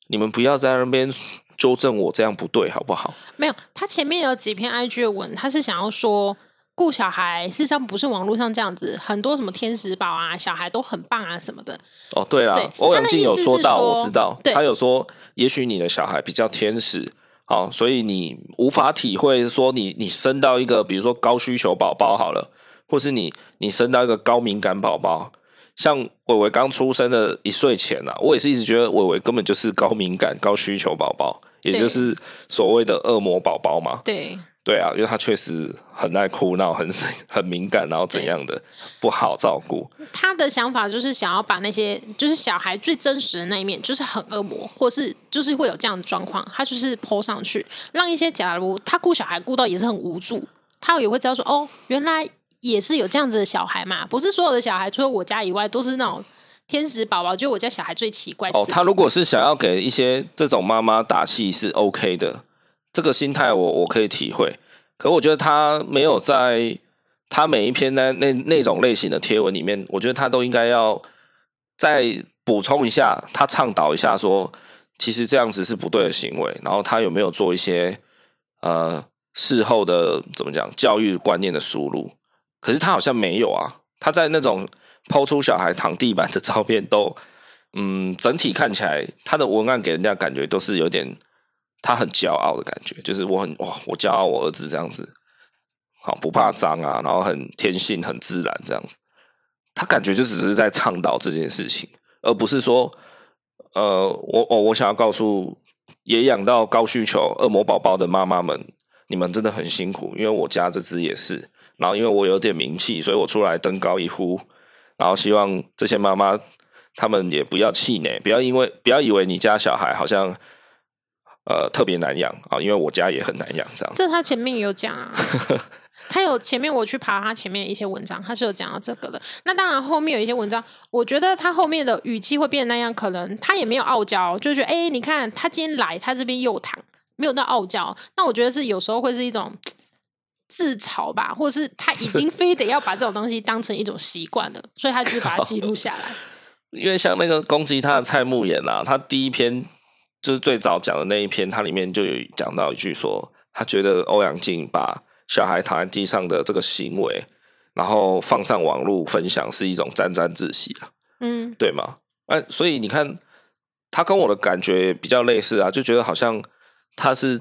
你们不要在那边纠正我，这样不对，好不好？没有，他前面有几篇 IG 的文，他是想要说顾小孩，事实上不是网络上这样子，很多什么天使宝啊，小孩都很棒啊什么的。哦，对啊，欧阳靖有说到，我知道，他有说，也许你的小孩比较天使。好，所以你无法体会说你你生到一个比如说高需求宝宝好了，或是你你生到一个高敏感宝宝，像伟伟刚出生的一岁前啊，我也是一直觉得伟伟根本就是高敏感高需求宝宝，也就是所谓的恶魔宝宝嘛。对。对啊，因为他确实很爱哭闹，很很敏感，然后怎样的不好照顾。他的想法就是想要把那些就是小孩最真实的那一面，就是很恶魔，或是就是会有这样的状况，他就是 po 上去，让一些假如他顾小孩顾到也是很无助，他也会知道说哦，原来也是有这样子的小孩嘛，不是所有的小孩除了我家以外都是那种天使宝宝，就我家小孩最奇怪。哦，他如果是想要给一些这种妈妈打气是 OK 的。这个心态我我可以体会，可我觉得他没有在他每一篇那那那种类型的贴文里面，我觉得他都应该要再补充一下，他倡导一下说，其实这样子是不对的行为，然后他有没有做一些呃事后的怎么讲教育观念的输入？可是他好像没有啊，他在那种抛出小孩躺地板的照片都，嗯，整体看起来他的文案给人家感觉都是有点。他很骄傲的感觉，就是我很哇，我骄傲我儿子这样子，好不怕脏啊，然后很天性很自然这样子。他感觉就只是在倡导这件事情，而不是说，呃，我我我想要告诉也养到高需求恶魔宝宝的妈妈们，你们真的很辛苦，因为我家这只也是，然后因为我有点名气，所以我出来登高一呼，然后希望这些妈妈他们也不要气馁，不要因为不要以为你家小孩好像。呃，特别难养啊，因为我家也很难养，这样。这他前面有讲啊，他有前面我去爬他前面一些文章，他是有讲到这个的。那当然后面有一些文章，我觉得他后面的语气会变那样，可能他也没有傲娇，就觉得哎、欸，你看他今天来，他这边又躺，没有到傲娇。那我觉得是有时候会是一种自嘲吧，或者是他已经 非得要把这种东西当成一种习惯了，所以他就是把它记录下来。因为像那个攻击他的蔡牧妍啊，他第一篇。就是最早讲的那一篇，它里面就有讲到一句说，他觉得欧阳靖把小孩躺在地上的这个行为，然后放上网络分享是一种沾沾自喜啊，嗯，对吗？哎、啊，所以你看，他跟我的感觉比较类似啊，就觉得好像他是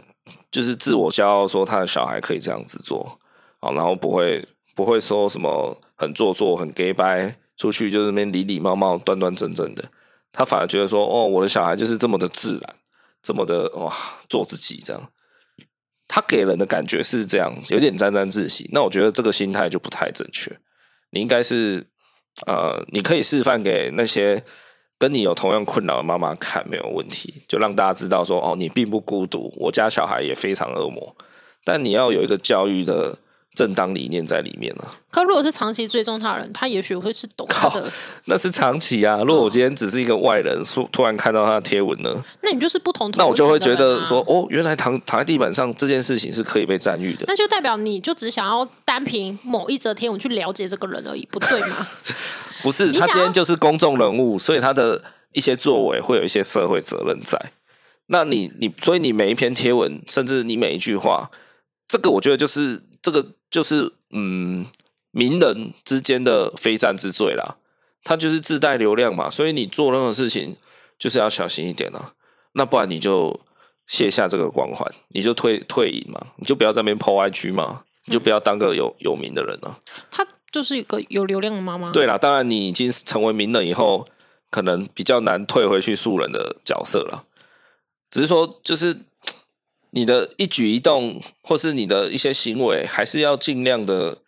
就是自我骄傲，说他的小孩可以这样子做啊，然后不会不会说什么很做作、很 gay 掰，出去就是那边礼礼貌貌、端端正正的。他反而觉得说，哦，我的小孩就是这么的自然，这么的哇，做自己这样。他给人的感觉是这样，有点沾沾自喜。那我觉得这个心态就不太正确。你应该是，呃，你可以示范给那些跟你有同样困扰的妈妈看，没有问题，就让大家知道说，哦，你并不孤独，我家小孩也非常恶魔。但你要有一个教育的。正当理念在里面了。可如果是长期追踪他的人，他也许会是懂他的。那是长期啊。如果我今天只是一个外人，说突然看到他的贴文呢？那你就是不同、啊。那我就会觉得说，哦，原来躺躺在地板上这件事情是可以被赞誉的。那就代表你就只想要单凭某一则贴文去了解这个人而已，不对吗？不是，他今天就是公众人物，所以他的一些作为会有一些社会责任在。那你你，所以你每一篇贴文，甚至你每一句话，这个我觉得就是这个。就是嗯，名人之间的非战之罪啦，他就是自带流量嘛，所以你做任何事情就是要小心一点啊，那不然你就卸下这个光环，你就退退隐嘛，你就不要在那边 po IG 嘛，你就不要当个有有名的人了。他就是一个有流量的妈妈。对啦，当然你已经成为名人以后，可能比较难退回去素人的角色了。只是说，就是。你的一举一动，或是你的一些行为，还是要尽量的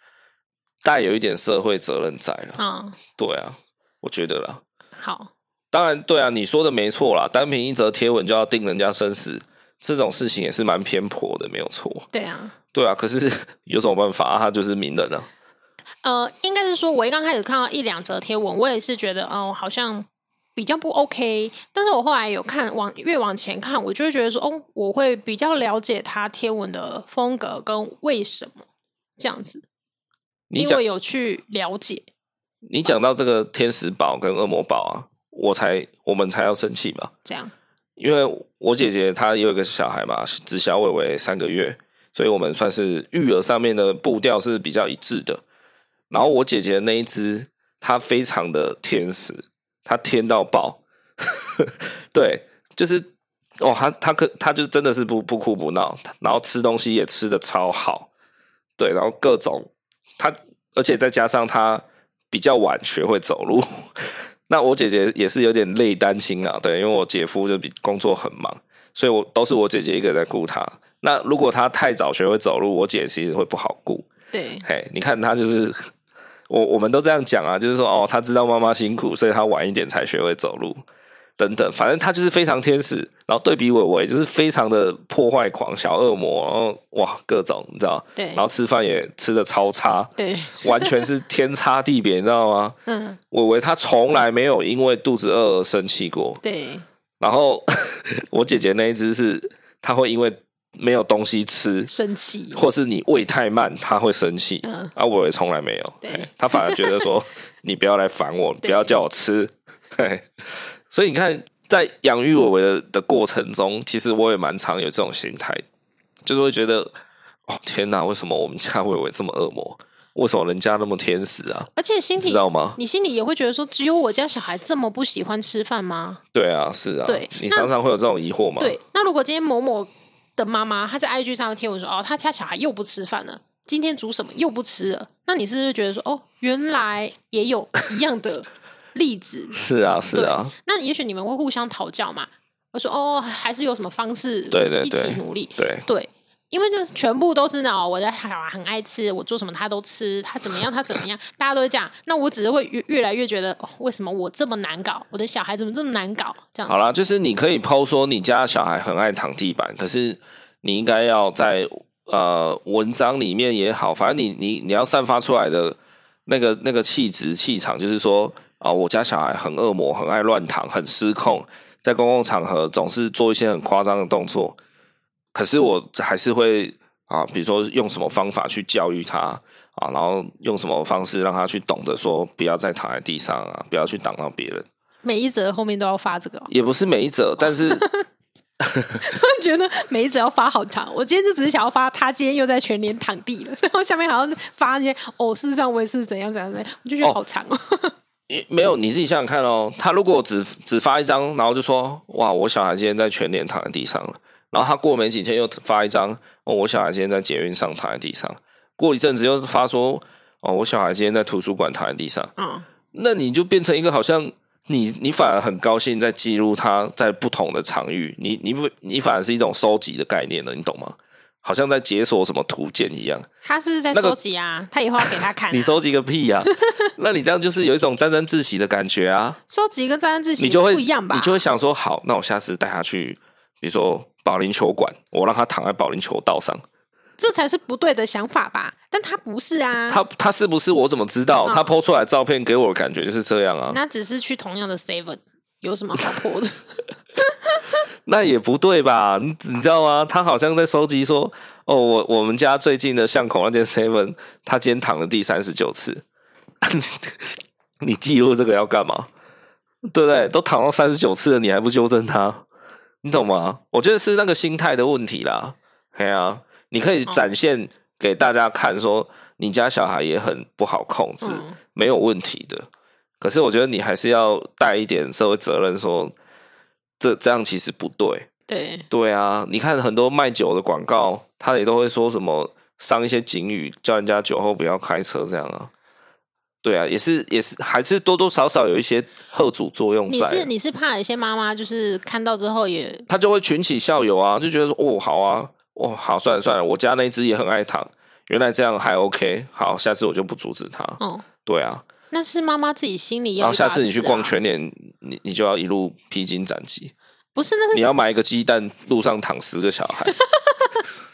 带有一点社会责任在了。啊，对啊，我觉得啦。好，当然对啊，你说的没错啦。单凭一则贴文就要定人家生死，这种事情也是蛮偏颇的，没有错。对啊，对啊。可是 有什么办法啊？他就是名人啊。呃，应该是说，我一刚开始看到一两则贴文，我也是觉得，哦，好像。比较不 OK，但是我后来有看往越往前看，我就会觉得说，哦，我会比较了解他贴文的风格跟为什么这样子，因为有去了解。你讲到这个天使宝跟恶魔宝啊，我才我们才要生气嘛。这样，因为我姐姐她有一个小孩嘛，只小伟伟三个月，所以我们算是育儿上面的步调是比较一致的。然后我姐姐的那一只，她非常的天使。他天到爆，对，就是哦，他他可他就真的是不不哭不闹，然后吃东西也吃的超好，对，然后各种他，而且再加上他比较晚学会走路，那我姐姐也是有点累担心啊，对，因为我姐夫就比工作很忙，所以我都是我姐姐一个人在顾他。那如果他太早学会走路，我姐其实会不好顾，对，嘿，你看他就是。我我们都这样讲啊，就是说哦，他知道妈妈辛苦，所以他晚一点才学会走路，等等，反正他就是非常天使。然后对比伟伟，就是非常的破坏狂、小恶魔，然后哇，各种你知道？对。然后吃饭也吃的超差，对，完全是天差地别，你知道吗？嗯。伟伟他从来没有因为肚子饿而生气过，对。然后 我姐姐那一只是，他会因为。没有东西吃，生气，或是你喂太慢，他会生气。嗯、啊，我也从来没有，对，他反而觉得说，你不要来烦我，不要叫我吃。所以你看，在养育伟伟的的过程中，其实我也蛮常有这种心态，就是会觉得，哦天哪，为什么我们家伟伟这么恶魔？为什么人家那么天使啊？而且心里知道吗？你心里也会觉得说，只有我家小孩这么不喜欢吃饭吗？对啊，是啊，对，你常常会有这种疑惑吗？对，那如果今天某某。的妈妈，她在 IG 上的贴文说：“哦，她家小孩又不吃饭了，今天煮什么又不吃了。”那你是不是觉得说：“哦，原来也有一样的 例子？”是啊，是啊。那也许你们会互相讨教嘛？我说：“哦，还是有什么方式？对对对，一起努力。对”对对。因为就全部都是那我的小孩很爱吃，我做什么他都吃，他怎么样他怎么样，大家都会这样。那我只是会越越来越觉得，哦，为什么我这么难搞？我的小孩怎么这么难搞？这样。好啦，就是你可以抛说你家小孩很爱躺地板，可是你应该要在呃文章里面也好，反正你你你要散发出来的那个那个气质气场，就是说啊，我家小孩很恶魔，很爱乱躺，很失控，在公共场合总是做一些很夸张的动作。可是我还是会啊，比如说用什么方法去教育他啊，然后用什么方式让他去懂得说不要再躺在地上啊，不要去挡到别人。每一则后面都要发这个？也不是每一则，但是我觉得每一则要发好长，我今天就只是想要发他今天又在全脸躺地了，然后下面好像发一些哦，事实上我也是怎样怎样怎样，我就觉得好长哦。没有，你自己想想看哦。他如果只只发一张，然后就说哇，我小孩今天在全脸躺在地上了。然后他过没几天又发一张，哦，我小孩今天在捷运上躺在地上。过一阵子又发说，哦，我小孩今天在图书馆躺在地上。嗯，那你就变成一个好像你你反而很高兴在记录他在不同的场域，你你不你反而是一种收集的概念了，你懂吗？好像在解锁什么图鉴一样。他是在收集啊，那个、他以后要给他看、啊。你收集个屁呀、啊！那你这样就是有一种沾沾自喜的感觉啊。收集跟沾沾自喜，你就会不一样吧？你就会想说，好，那我下次带他去，比如说保龄球馆，我让他躺在保龄球道上。这才是不对的想法吧？但他不是啊。他他是不是？我怎么知道？他 po 出来照片给我的感觉就是这样啊。那只是去同样的 seven，有什么好 po 的？那也不对吧？你你知道吗？他好像在收集说，哦，我我们家最近的巷口那间 Seven，他今天躺了第三十九次。你记录这个要干嘛？对不对？都躺到三十九次了，你还不纠正他？你懂吗？我觉得是那个心态的问题啦。对啊，你可以展现给大家看，说你家小孩也很不好控制，没有问题的。可是我觉得你还是要带一点社会责任，说。这这样其实不对，对对啊！你看很多卖酒的广告，他也都会说什么上一些警语，叫人家酒后不要开车这样啊。对啊，也是也是，还是多多少少有一些后主作用在。你是你是怕有些妈妈就是看到之后也，她就会群起效尤啊，就觉得说哦好啊，哦好算了算了，我家那只也很爱躺，原来这样还 OK，好，下次我就不阻止他。哦，对啊。那是妈妈自己心里要、啊。然后下次你去逛全联，你你就要一路披荆斩棘。不是，那是你要买一个鸡蛋，路上躺十个小孩。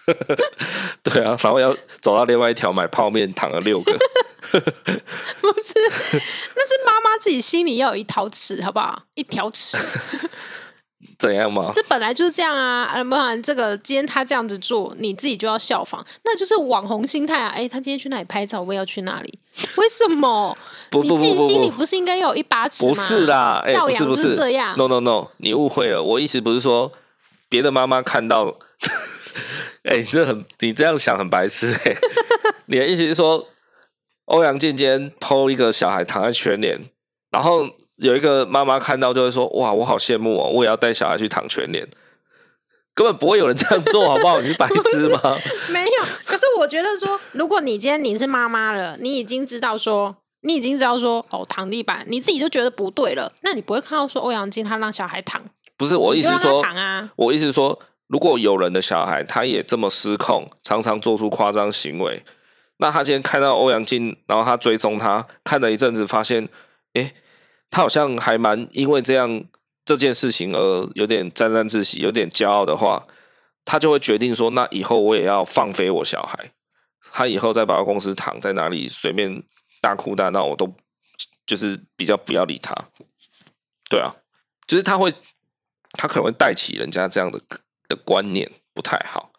对啊，然后要走到另外一条买泡面，躺了六个。不是，那是妈妈自己心里要有一套尺，好不好？一条尺。怎样吗？这本来就是这样啊！啊，不然这个今天他这样子做，你自己就要效仿，那就是网红心态啊！哎，他今天去哪里拍照，我也要去哪里？为什么？不不不不，你自己心里不是应该有一把尺吗？不是啦，哎，教养就是这样。No no no，你误会了。我意思不是说别的妈妈看到，哎，这很你这样想很白痴哎。你的意思是说，欧阳健今天 po 一个小孩躺在全联，然后。有一个妈妈看到就会说：“哇，我好羡慕哦，我也要带小孩去躺全联。”根本不会有人这样做，好不好？你是白痴吗？没有。可是我觉得说，如果你今天你是妈妈了，你已经知道说，你已经知道说，哦，躺地板，你自己就觉得不对了，那你不会看到说欧阳靖他让小孩躺？不是我意思说，躺啊！我意思说，如果有人的小孩他也这么失控，常常做出夸张行为，那他今天看到欧阳靖，然后他追踪他，看了一阵子，发现，哎。他好像还蛮因为这样这件事情而有点沾沾自喜，有点骄傲的话，他就会决定说：那以后我也要放飞我小孩。他以后在百货公司躺在哪里随便大哭大闹，我都就是比较不要理他。对啊，就是他会，他可能会带起人家这样的的观念，不太好。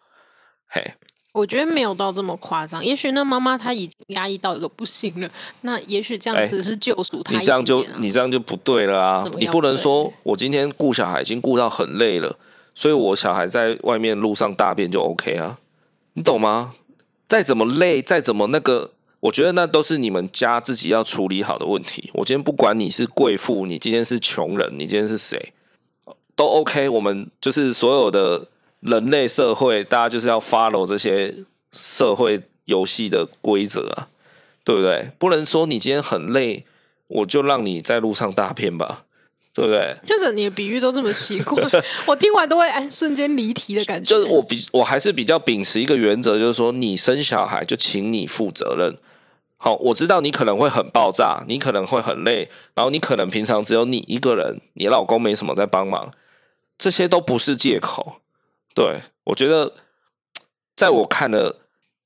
嘿。我觉得没有到这么夸张，也许那妈妈她已经压抑到一个不行了，那也许这样子是救赎她。你这样就你这样就不对了啊！你不能说我今天顾小孩已经顾到很累了，所以我小孩在外面路上大便就 OK 啊？你懂吗？再怎么累，再怎么那个，我觉得那都是你们家自己要处理好的问题。我今天不管你是贵妇，你今天是穷人，你今天是谁，都 OK。我们就是所有的。人类社会，大家就是要 follow 这些社会游戏的规则啊，对不对？不能说你今天很累，我就让你在路上大便吧，对不对？就是你的比喻都这么奇怪，我听完都会哎瞬间离题的感觉。就是我比我还是比较秉持一个原则，就是说你生小孩就请你负责任。好，我知道你可能会很爆炸，你可能会很累，然后你可能平常只有你一个人，你老公没什么在帮忙，这些都不是借口。对，我觉得，在我看的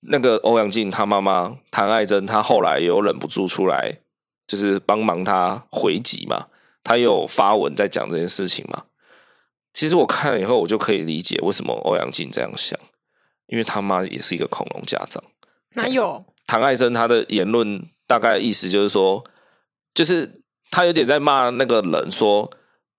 那个欧阳靖他妈妈谭爱珍，她后来也有忍不住出来，就是帮忙他回击嘛，他有发文在讲这件事情嘛。其实我看了以后，我就可以理解为什么欧阳靖这样想，因为他妈也是一个恐龙家长。哪有？谭爱珍她的言论大概意思就是说，就是她有点在骂那个人说，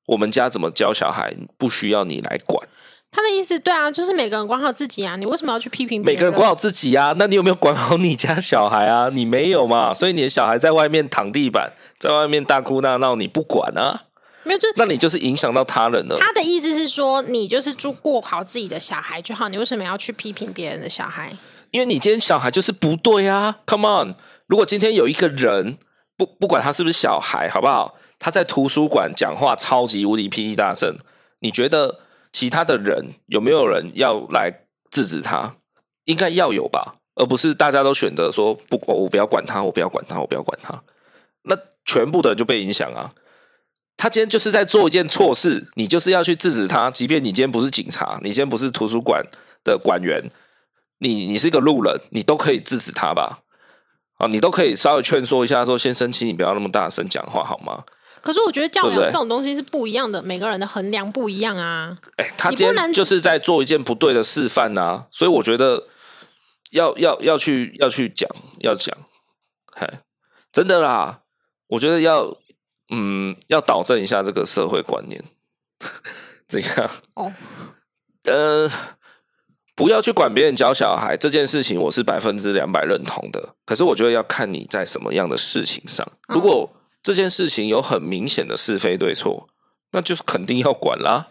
我们家怎么教小孩，不需要你来管。他的意思对啊，就是每个人管好自己啊，你为什么要去批评别人？每个人管好自己啊，那你有没有管好你家小孩啊？你没有嘛，所以你的小孩在外面躺地板，在外面大哭大闹，你不管啊？没有，就那你就是影响到他人了。他的意思是说，你就是住过好自己的小孩就好，你为什么要去批评别人的小孩？因为你今天小孩就是不对啊，Come on！如果今天有一个人不不管他是不是小孩，好不好？他在图书馆讲话超级无敌霹雳大声，你觉得？其他的人有没有人要来制止他？应该要有吧，而不是大家都选择说不，我不要管他，我不要管他，我不要管他。那全部的人就被影响啊！他今天就是在做一件错事，你就是要去制止他。即便你今天不是警察，你今天不是图书馆的馆员，你你是一个路人，你都可以制止他吧？啊，你都可以稍微劝说一下，说先生，请你不要那么大声讲话好吗？可是我觉得教养这种东西是不一样的，每个人的衡量不一样啊。哎、欸，他今天就是在做一件不对的示范啊，所以我觉得要要要去要去讲要讲，哎，真的啦，我觉得要嗯要导正一下这个社会观念，怎样？哦，呃，不要去管别人教小孩这件事情，我是百分之两百认同的。可是我觉得要看你在什么样的事情上，如果。这件事情有很明显的是非对错，那就是肯定要管啦，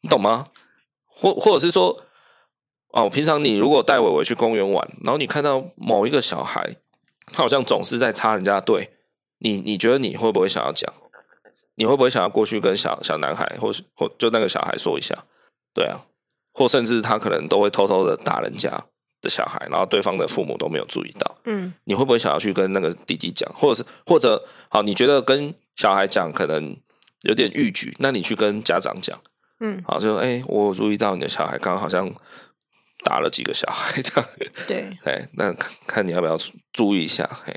你懂吗？或或者是说，哦，平常你如果带伟伟去公园玩，然后你看到某一个小孩，他好像总是在插人家队，你你觉得你会不会想要讲？你会不会想要过去跟小小男孩，或是或就那个小孩说一下？对啊，或甚至他可能都会偷偷的打人家。的小孩，然后对方的父母都没有注意到，嗯，你会不会想要去跟那个弟弟讲，或者是或者好，你觉得跟小孩讲可能有点逾矩，那你去跟家长讲，嗯，好，就说哎，我注意到你的小孩刚刚好像打了几个小孩 这样，对，哎，那看你要不要注意一下，嘿，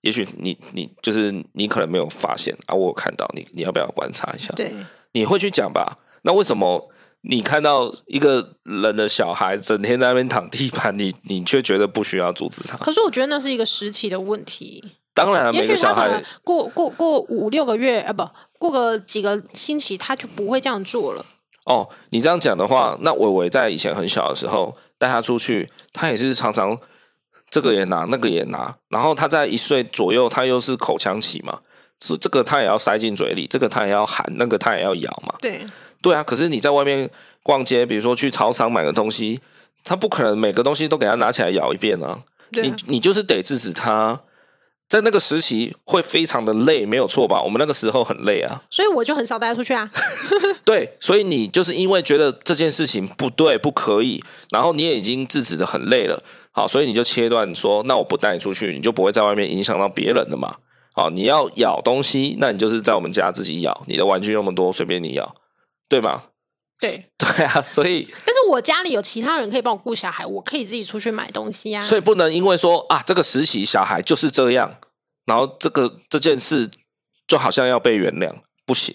也许你你就是你可能没有发现啊，我有看到你，你要不要观察一下？对，你会去讲吧？那为什么？你看到一个人的小孩整天在那边躺地板，你你却觉得不需要阻止他？可是我觉得那是一个时期的问题。当然，每个小孩过过过五六个月啊，不过个几个星期，他就不会这样做了。哦，你这样讲的话，那伟伟在以前很小的时候带他出去，他也是常常这个也拿，那个也拿。然后他在一岁左右，他又是口腔期嘛，是这个他也要塞进嘴里，这个他也要含，那个他也要咬嘛。对。对啊，可是你在外面逛街，比如说去超商买个东西，他不可能每个东西都给他拿起来咬一遍啊。啊你你就是得制止他，在那个时期会非常的累，没有错吧？我们那个时候很累啊，所以我就很少带他出去啊。对，所以你就是因为觉得这件事情不对，不可以，然后你也已经制止的很累了，好，所以你就切断说，那我不带你出去，你就不会在外面影响到别人了嘛。好，你要咬东西，那你就是在我们家自己咬，你的玩具那么多，随便你咬。对吗？对 对啊，所以但是我家里有其他人可以帮我顾小孩，我可以自己出去买东西啊。所以不能因为说啊，这个时期小孩就是这样，然后这个这件事就好像要被原谅，不行。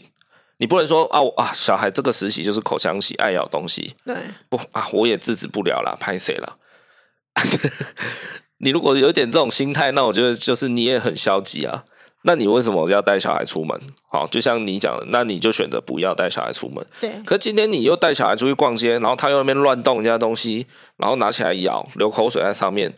你不能说啊啊，小孩这个时期就是口腔期，爱咬东西。对，不啊，我也制止不了啦，拍谁了？你如果有点这种心态，那我觉得就是你也很消极啊。那你为什么要带小孩出门？好，就像你讲的，那你就选择不要带小孩出门。对。可是今天你又带小孩出去逛街，然后他又那边乱动人家东西，然后拿起来咬，流口水在上面，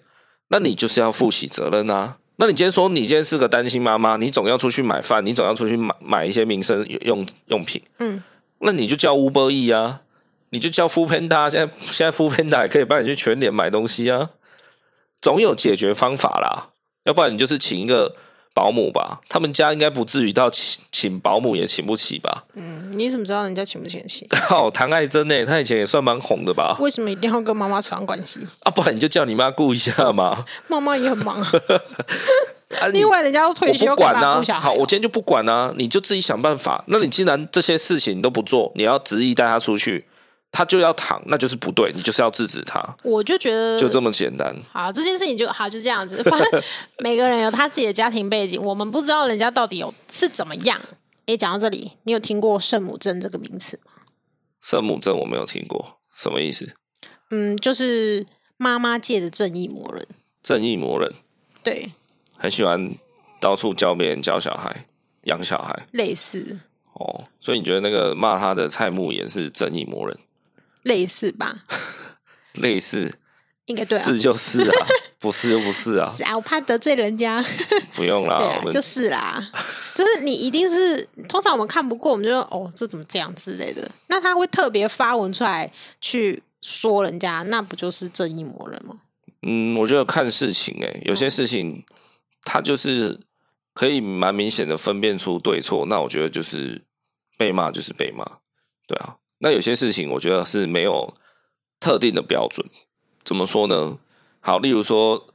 那你就是要负起责任啊。那你今天说你今天是个单亲妈妈，你总要出去买饭，你总要出去买买一些民生用用品。嗯。那你就叫 Uber Eats 啊，你就叫 Foodpanda。现在现在 Foodpanda 也可以帮你去全联买东西啊，总有解决方法啦。要不然你就是请一个。保姆吧，他们家应该不至于到请请保姆也请不起吧？嗯，你怎么知道人家请不请得起？靠，谭爱珍呢？她以前也算蛮红的吧？为什么一定要跟妈妈扯上关系？啊，不然你就叫你妈顾一下嘛。妈妈也很忙啊。另外，人家都退休，不管啊。好，我今天就不管啊，你就自己想办法。那你既然这些事情你都不做，你要执意带他出去。他就要躺，那就是不对，你就是要制止他。我就觉得就这么简单。好，这件事情就好，就这样子。反正每个人有他自己的家庭背景，我们不知道人家到底有是怎么样。诶，讲到这里，你有听过圣母症这个名词吗？圣母症我没有听过，什么意思？嗯，就是妈妈界的正义魔人。正义魔人，对，很喜欢到处教别人教小孩、养小孩，类似。哦，所以你觉得那个骂他的蔡牧也是正义魔人？类似吧？类似，应该对啊，是就是啊，不是就不是啊。是啊，我怕得罪人家。不用啦，对啊，就是啦，就是你一定是通常我们看不过，我们就说哦，这怎么这样之类的。那他会特别发文出来去说人家，那不就是正义魔人吗？嗯，我觉得看事情哎、欸，有些事情他就是可以蛮明显的分辨出对错，那我觉得就是被骂就是被骂，对啊。那有些事情我觉得是没有特定的标准，怎么说呢？好，例如说，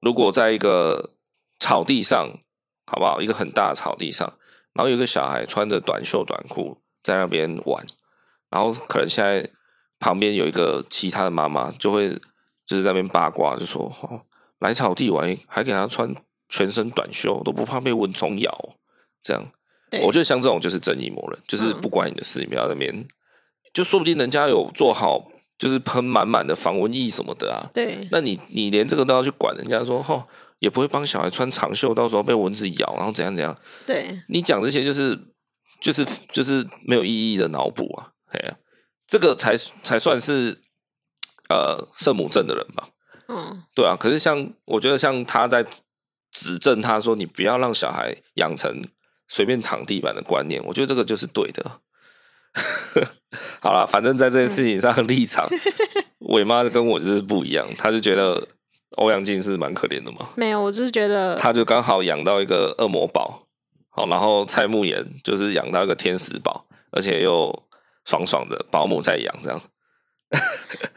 如果在一个草地上，好不好？一个很大的草地上，然后有个小孩穿着短袖短裤在那边玩，然后可能现在旁边有一个其他的妈妈就会。就是在那边八卦，就说哦，来草地玩，还给他穿全身短袖，都不怕被蚊虫咬。这样，对我觉得像这种就是正义魔人，就是不管你的事，你不要在那边，嗯、就说不定人家有做好，就是喷满满的防蚊液什么的啊。对，那你你连这个都要去管，人家说哦，也不会帮小孩穿长袖，到时候被蚊子咬，然后怎样怎样。对，你讲这些就是就是就是没有意义的脑补啊。哎呀，这个才才算是。呃，圣母症的人吧，嗯，对啊。可是像我觉得，像他在指正他说，你不要让小孩养成随便躺地板的观念，我觉得这个就是对的。好了，反正在这件事情上的立场，伟妈、嗯、跟我就是不一样，她是觉得欧阳靖是蛮可怜的嘛。没有，我就是觉得他就刚好养到一个恶魔宝，好，然后蔡沐妍就是养到一个天使宝，而且又爽爽的保姆在养这样。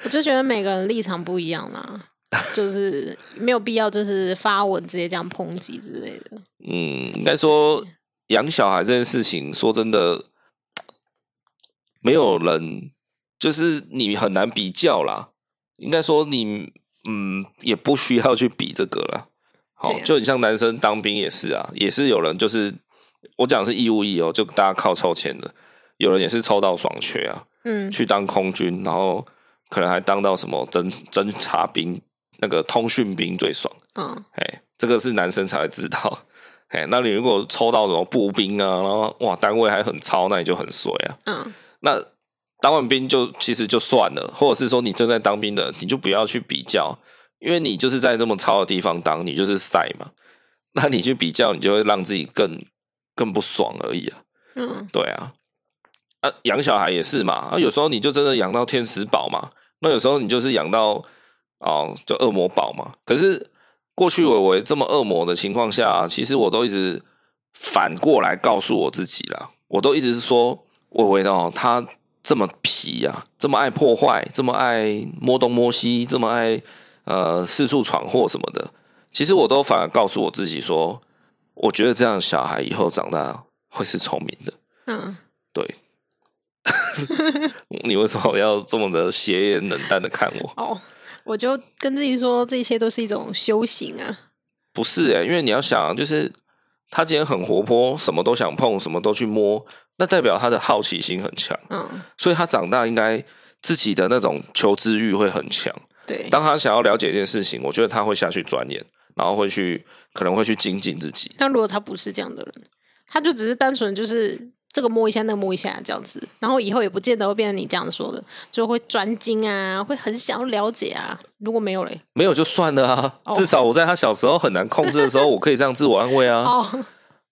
我就觉得每个人立场不一样啦，就是没有必要就是发文直接这样抨击之类的。嗯，应该说养小孩这件事情，说真的，没有人就是你很难比较啦。应该说你嗯也不需要去比这个了。好，就你像男生当兵也是啊，也是有人就是我讲是义务役哦，就大家靠抽签的，有人也是抽到爽缺啊。嗯，去当空军，然后可能还当到什么侦侦察兵，那个通讯兵最爽。嗯，哎，这个是男生才会知道。哎，那你如果抽到什么步兵啊，然后哇，单位还很超，那你就很衰啊。嗯，那当完兵就其实就算了，或者是说你正在当兵的，你就不要去比较，因为你就是在这么超的地方当，你就是晒嘛。那你去比较，你就会让自己更更不爽而已啊。嗯，对啊。啊，养小孩也是嘛，啊，有时候你就真的养到天使宝嘛，那有时候你就是养到哦，就恶魔宝嘛。可是过去伟伟这么恶魔的情况下啊，其实我都一直反过来告诉我自己啦，我都一直是说伟伟哦，他这么皮呀，啊，这么爱破坏，这么爱摸东摸西，这么爱呃四处闯祸什么的，其实我都反而告诉我自己说，我觉得这样小孩以后长大会是聪明的。嗯，对。你为什么要这么的斜眼冷淡的看我？哦，oh, 我就跟自己说，这些都是一种修行啊。不是哎、欸，因为你要想，就是他今天很活泼，什么都想碰，什么都去摸，那代表他的好奇心很强。嗯，所以他长大应该自己的那种求知欲会很强。对，当他想要了解一件事情，我觉得他会下去钻研，然后会去可能会去精进自己。但如果他不是这样的人，他就只是单纯就是。这个摸一下，那个摸一下，这样子，然后以后也不见得会变成你这样子说的，就会专精啊，会很想要了解啊。如果没有嘞，没有就算了啊。Oh. 至少我在他小时候很难控制的时候，我可以这样自我安慰啊。哦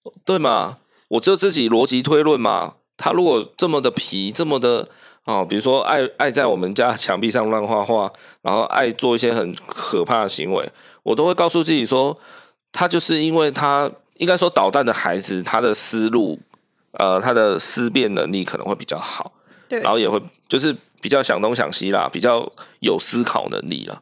，oh. 对嘛，我就自己逻辑推论嘛。他如果这么的皮，这么的哦，比如说爱爱在我们家墙壁上乱画画，然后爱做一些很可怕的行为，我都会告诉自己说，他就是因为他应该说捣蛋的孩子，他的思路。呃，他的思辨能力可能会比较好，对，然后也会就是比较想东想西啦，比较有思考能力啦。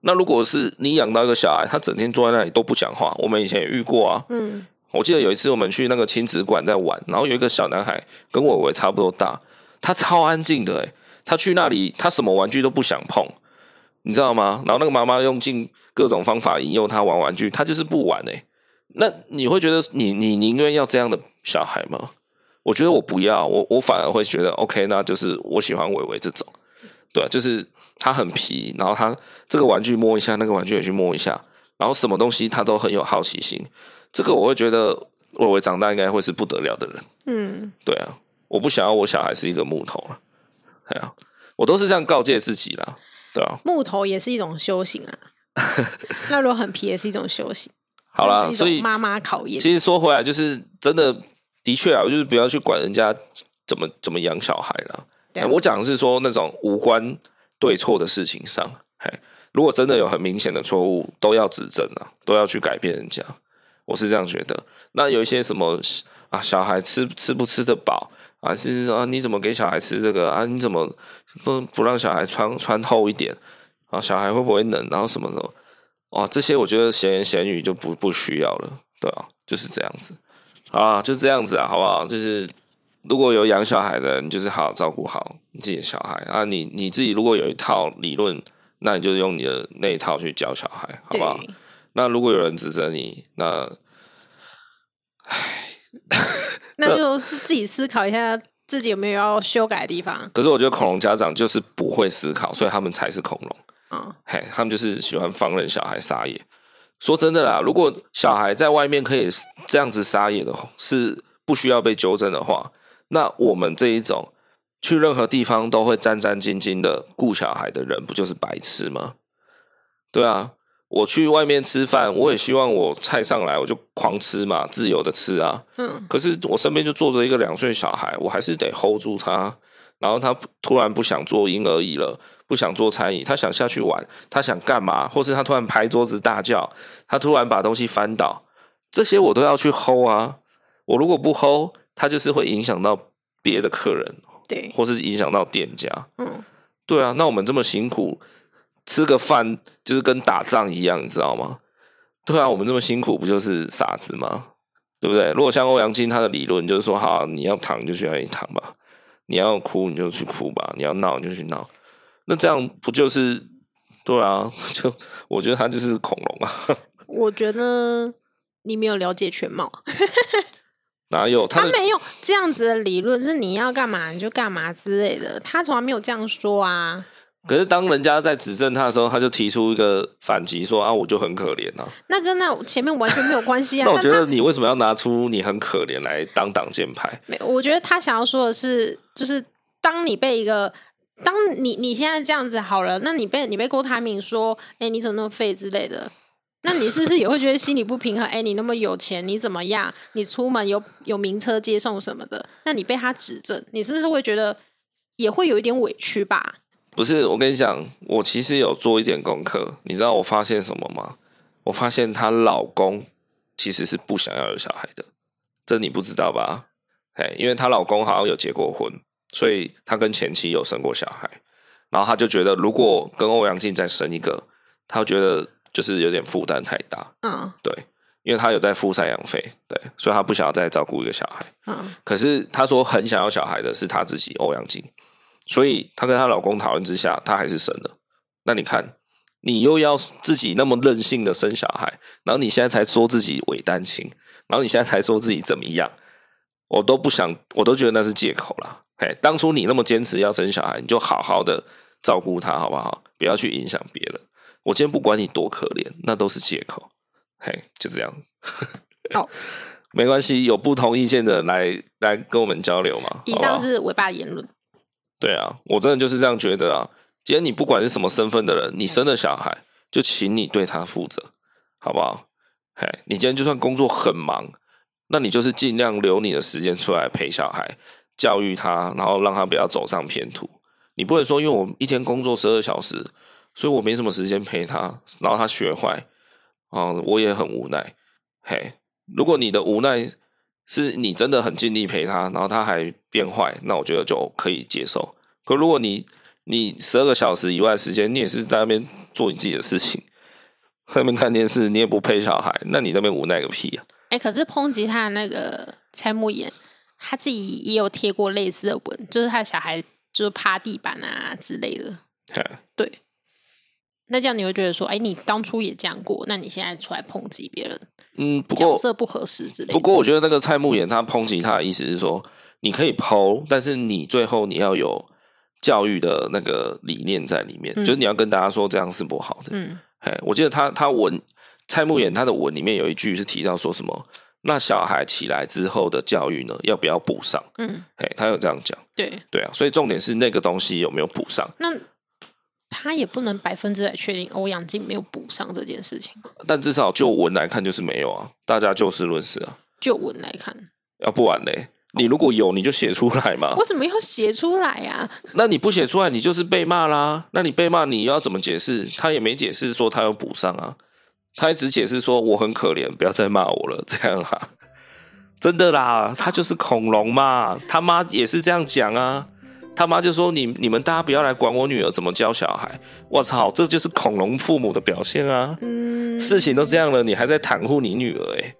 那如果是你养到一个小孩，他整天坐在那里都不讲话，我们以前也遇过啊。嗯，我记得有一次我们去那个亲子馆在玩，然后有一个小男孩跟伟伟差不多大，他超安静的，诶，他去那里他什么玩具都不想碰，你知道吗？然后那个妈妈用尽各种方法引诱他玩玩具，他就是不玩诶。那你会觉得你你宁愿要这样的小孩吗？我觉得我不要，我我反而会觉得 OK，那就是我喜欢伟伟这种，对，就是他很皮，然后他这个玩具摸一下，那个玩具也去摸一下，然后什么东西他都很有好奇心，这个我会觉得伟伟长大应该会是不得了的人。嗯，对啊，我不想要我小孩是一个木头了，对啊，我都是这样告诫自己啦，对啊。木头也是一种修行啊，那如果很皮也是一种修行。好啦，所以妈妈考验。其实说回来，就是真的，的确啊，就是不要去管人家怎么怎么养小孩啦。对我讲的是说那种无关对错的事情上，嘿，如果真的有很明显的错误，都要指正啊，都要去改变人家。我是这样觉得。那有一些什么啊，小孩吃吃不吃得饱啊？是啊你怎么给小孩吃这个啊？你怎么不不让小孩穿穿厚一点啊？小孩会不会冷？然后什么什么？哦，这些我觉得闲言闲语就不不需要了，对啊，就是这样子啊，就这样子啊，好不好？就是如果有养小孩的，你就是好好照顾好你自己的小孩啊。你你自己如果有一套理论，那你就用你的那一套去教小孩，好不好？那如果有人指责你，那，唉，那就是自己思考一下自己有没有要修改的地方。可是我觉得恐龙家长就是不会思考，所以他们才是恐龙。嗯，嘿，他们就是喜欢放任小孩撒野。说真的啦，如果小孩在外面可以这样子撒野的话，是不需要被纠正的话，那我们这一种去任何地方都会战战兢兢的顾小孩的人，不就是白痴吗？对啊，我去外面吃饭，我也希望我菜上来我就狂吃嘛，自由的吃啊。嗯，可是我身边就坐着一个两岁小孩，我还是得 hold 住他。然后他突然不想做婴儿椅了，不想做餐饮，他想下去玩，他想干嘛？或是他突然拍桌子大叫，他突然把东西翻倒，这些我都要去 hold 啊！我如果不 hold，他就是会影响到别的客人，对，或是影响到店家。嗯，对啊，那我们这么辛苦吃个饭，就是跟打仗一样，你知道吗？对啊，我们这么辛苦，不就是傻子吗？对不对？如果像欧阳靖他的理论，就是说，好，你要躺就去那里躺吧。你要哭你就去哭吧，你要闹你就去闹，那这样不就是对啊？就我觉得他就是恐龙啊。我觉得你没有了解全貌。哪有 他？他没有这样子的理论，是你要干嘛你就干嘛之类的，他从来没有这样说啊。可是当人家在指正他的时候，他就提出一个反击，说啊，我就很可怜啊。那跟那前面完全没有关系啊。那我觉得你为什么要拿出你很可怜来当挡箭牌？没，我觉得他想要说的是，就是当你被一个，当你你现在这样子好了，那你被你被郭台铭说，哎、你怎么那么废之类的，那你是不是也会觉得心里不平衡？哎、你那么有钱，你怎么样？你出门有有名车接送什么的，那你被他指正，你是不是会觉得也会有一点委屈吧？不是，我跟你讲，我其实有做一点功课。你知道我发现什么吗？我发现她老公其实是不想要有小孩的，这你不知道吧？哎，因为她老公好像有结过婚，所以他跟前妻有生过小孩，然后他就觉得如果跟欧阳靖再生一个，他觉得就是有点负担太大。嗯，对，因为他有在付赡养费，对，所以他不想要再照顾一个小孩。嗯，可是他说很想要小孩的是他自己，欧阳靖。所以她跟她老公讨论之下，她还是生了。那你看，你又要自己那么任性的生小孩，然后你现在才说自己伪单亲，然后你现在才说自己怎么样，我都不想，我都觉得那是借口啦。嘿，当初你那么坚持要生小孩，你就好好的照顾他，好不好？不要去影响别人。我今天不管你多可怜，那都是借口。嘿，就这样。好，没关系，有不同意见的来来跟我们交流嘛。以上是尾巴的言论。对啊，我真的就是这样觉得啊。今天你不管是什么身份的人，你生了小孩，就请你对他负责，好不好？嘿，你今天就算工作很忙，那你就是尽量留你的时间出来陪小孩，教育他，然后让他不要走上偏途。你不会说，因为我一天工作十二小时，所以我没什么时间陪他，然后他学坏，啊、嗯，我也很无奈。嘿，如果你的无奈，是你真的很尽力陪他，然后他还变坏，那我觉得就可以接受。可如果你你十二个小时以外的时间，你也是在那边做你自己的事情，在那边看电视，你也不陪小孩，那你那边无奈个屁啊！哎、可是抨击他的那个蔡慕妍，他自己也有贴过类似的文，就是他的小孩就是趴地板啊之类的。嘿对。那这样你会觉得说，哎、欸，你当初也这样过，那你现在出来抨击别人，嗯，不过角色不合适之类的。不过我觉得那个蔡慕妍他抨击他的意思是说，你可以剖，但是你最后你要有教育的那个理念在里面，嗯、就是你要跟大家说这样是不好的。嗯，哎，我记得他他文蔡慕妍他的文里面有一句是提到说什么，那小孩起来之后的教育呢，要不要补上？嗯，哎，他有这样讲。对对啊，所以重点是那个东西有没有补上？那他也不能百分之百确定欧阳靖没有补上这件事情。但至少就文来看就是没有啊，大家就事论事啊。就文来看，要不然嘞，你如果有，你就写出来嘛。为什么要写出来啊？那你不写出来，你就是被骂啦。那你被骂，你要怎么解释？他也没解释说他有补上啊。他一直解释说我很可怜，不要再骂我了，这样啊，真的啦，他就是恐龙嘛，他妈也是这样讲啊，他妈就说你你们大家不要来管我女儿怎么教小孩，我操，这就是恐龙父母的表现啊，嗯，事情都这样了，你还在袒护你女儿，哎，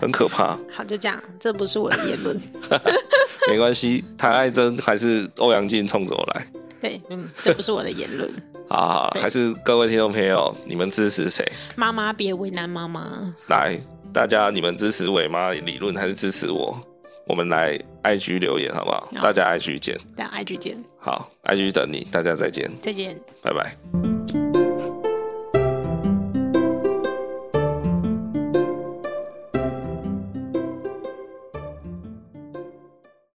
很可怕。好，就这样，这不是我的言论，没关系，谭爱珍还是欧阳靖冲着我来，对，嗯，这不是我的言论。啊，还是各位听众朋友，你们支持谁？妈妈别为难妈妈。来，大家你们支持伟妈理论还是支持我？我们来 IG 留言好不好？大家 IG 见。大家 IG 见。好，IG 等你，大家再见。再见。拜拜。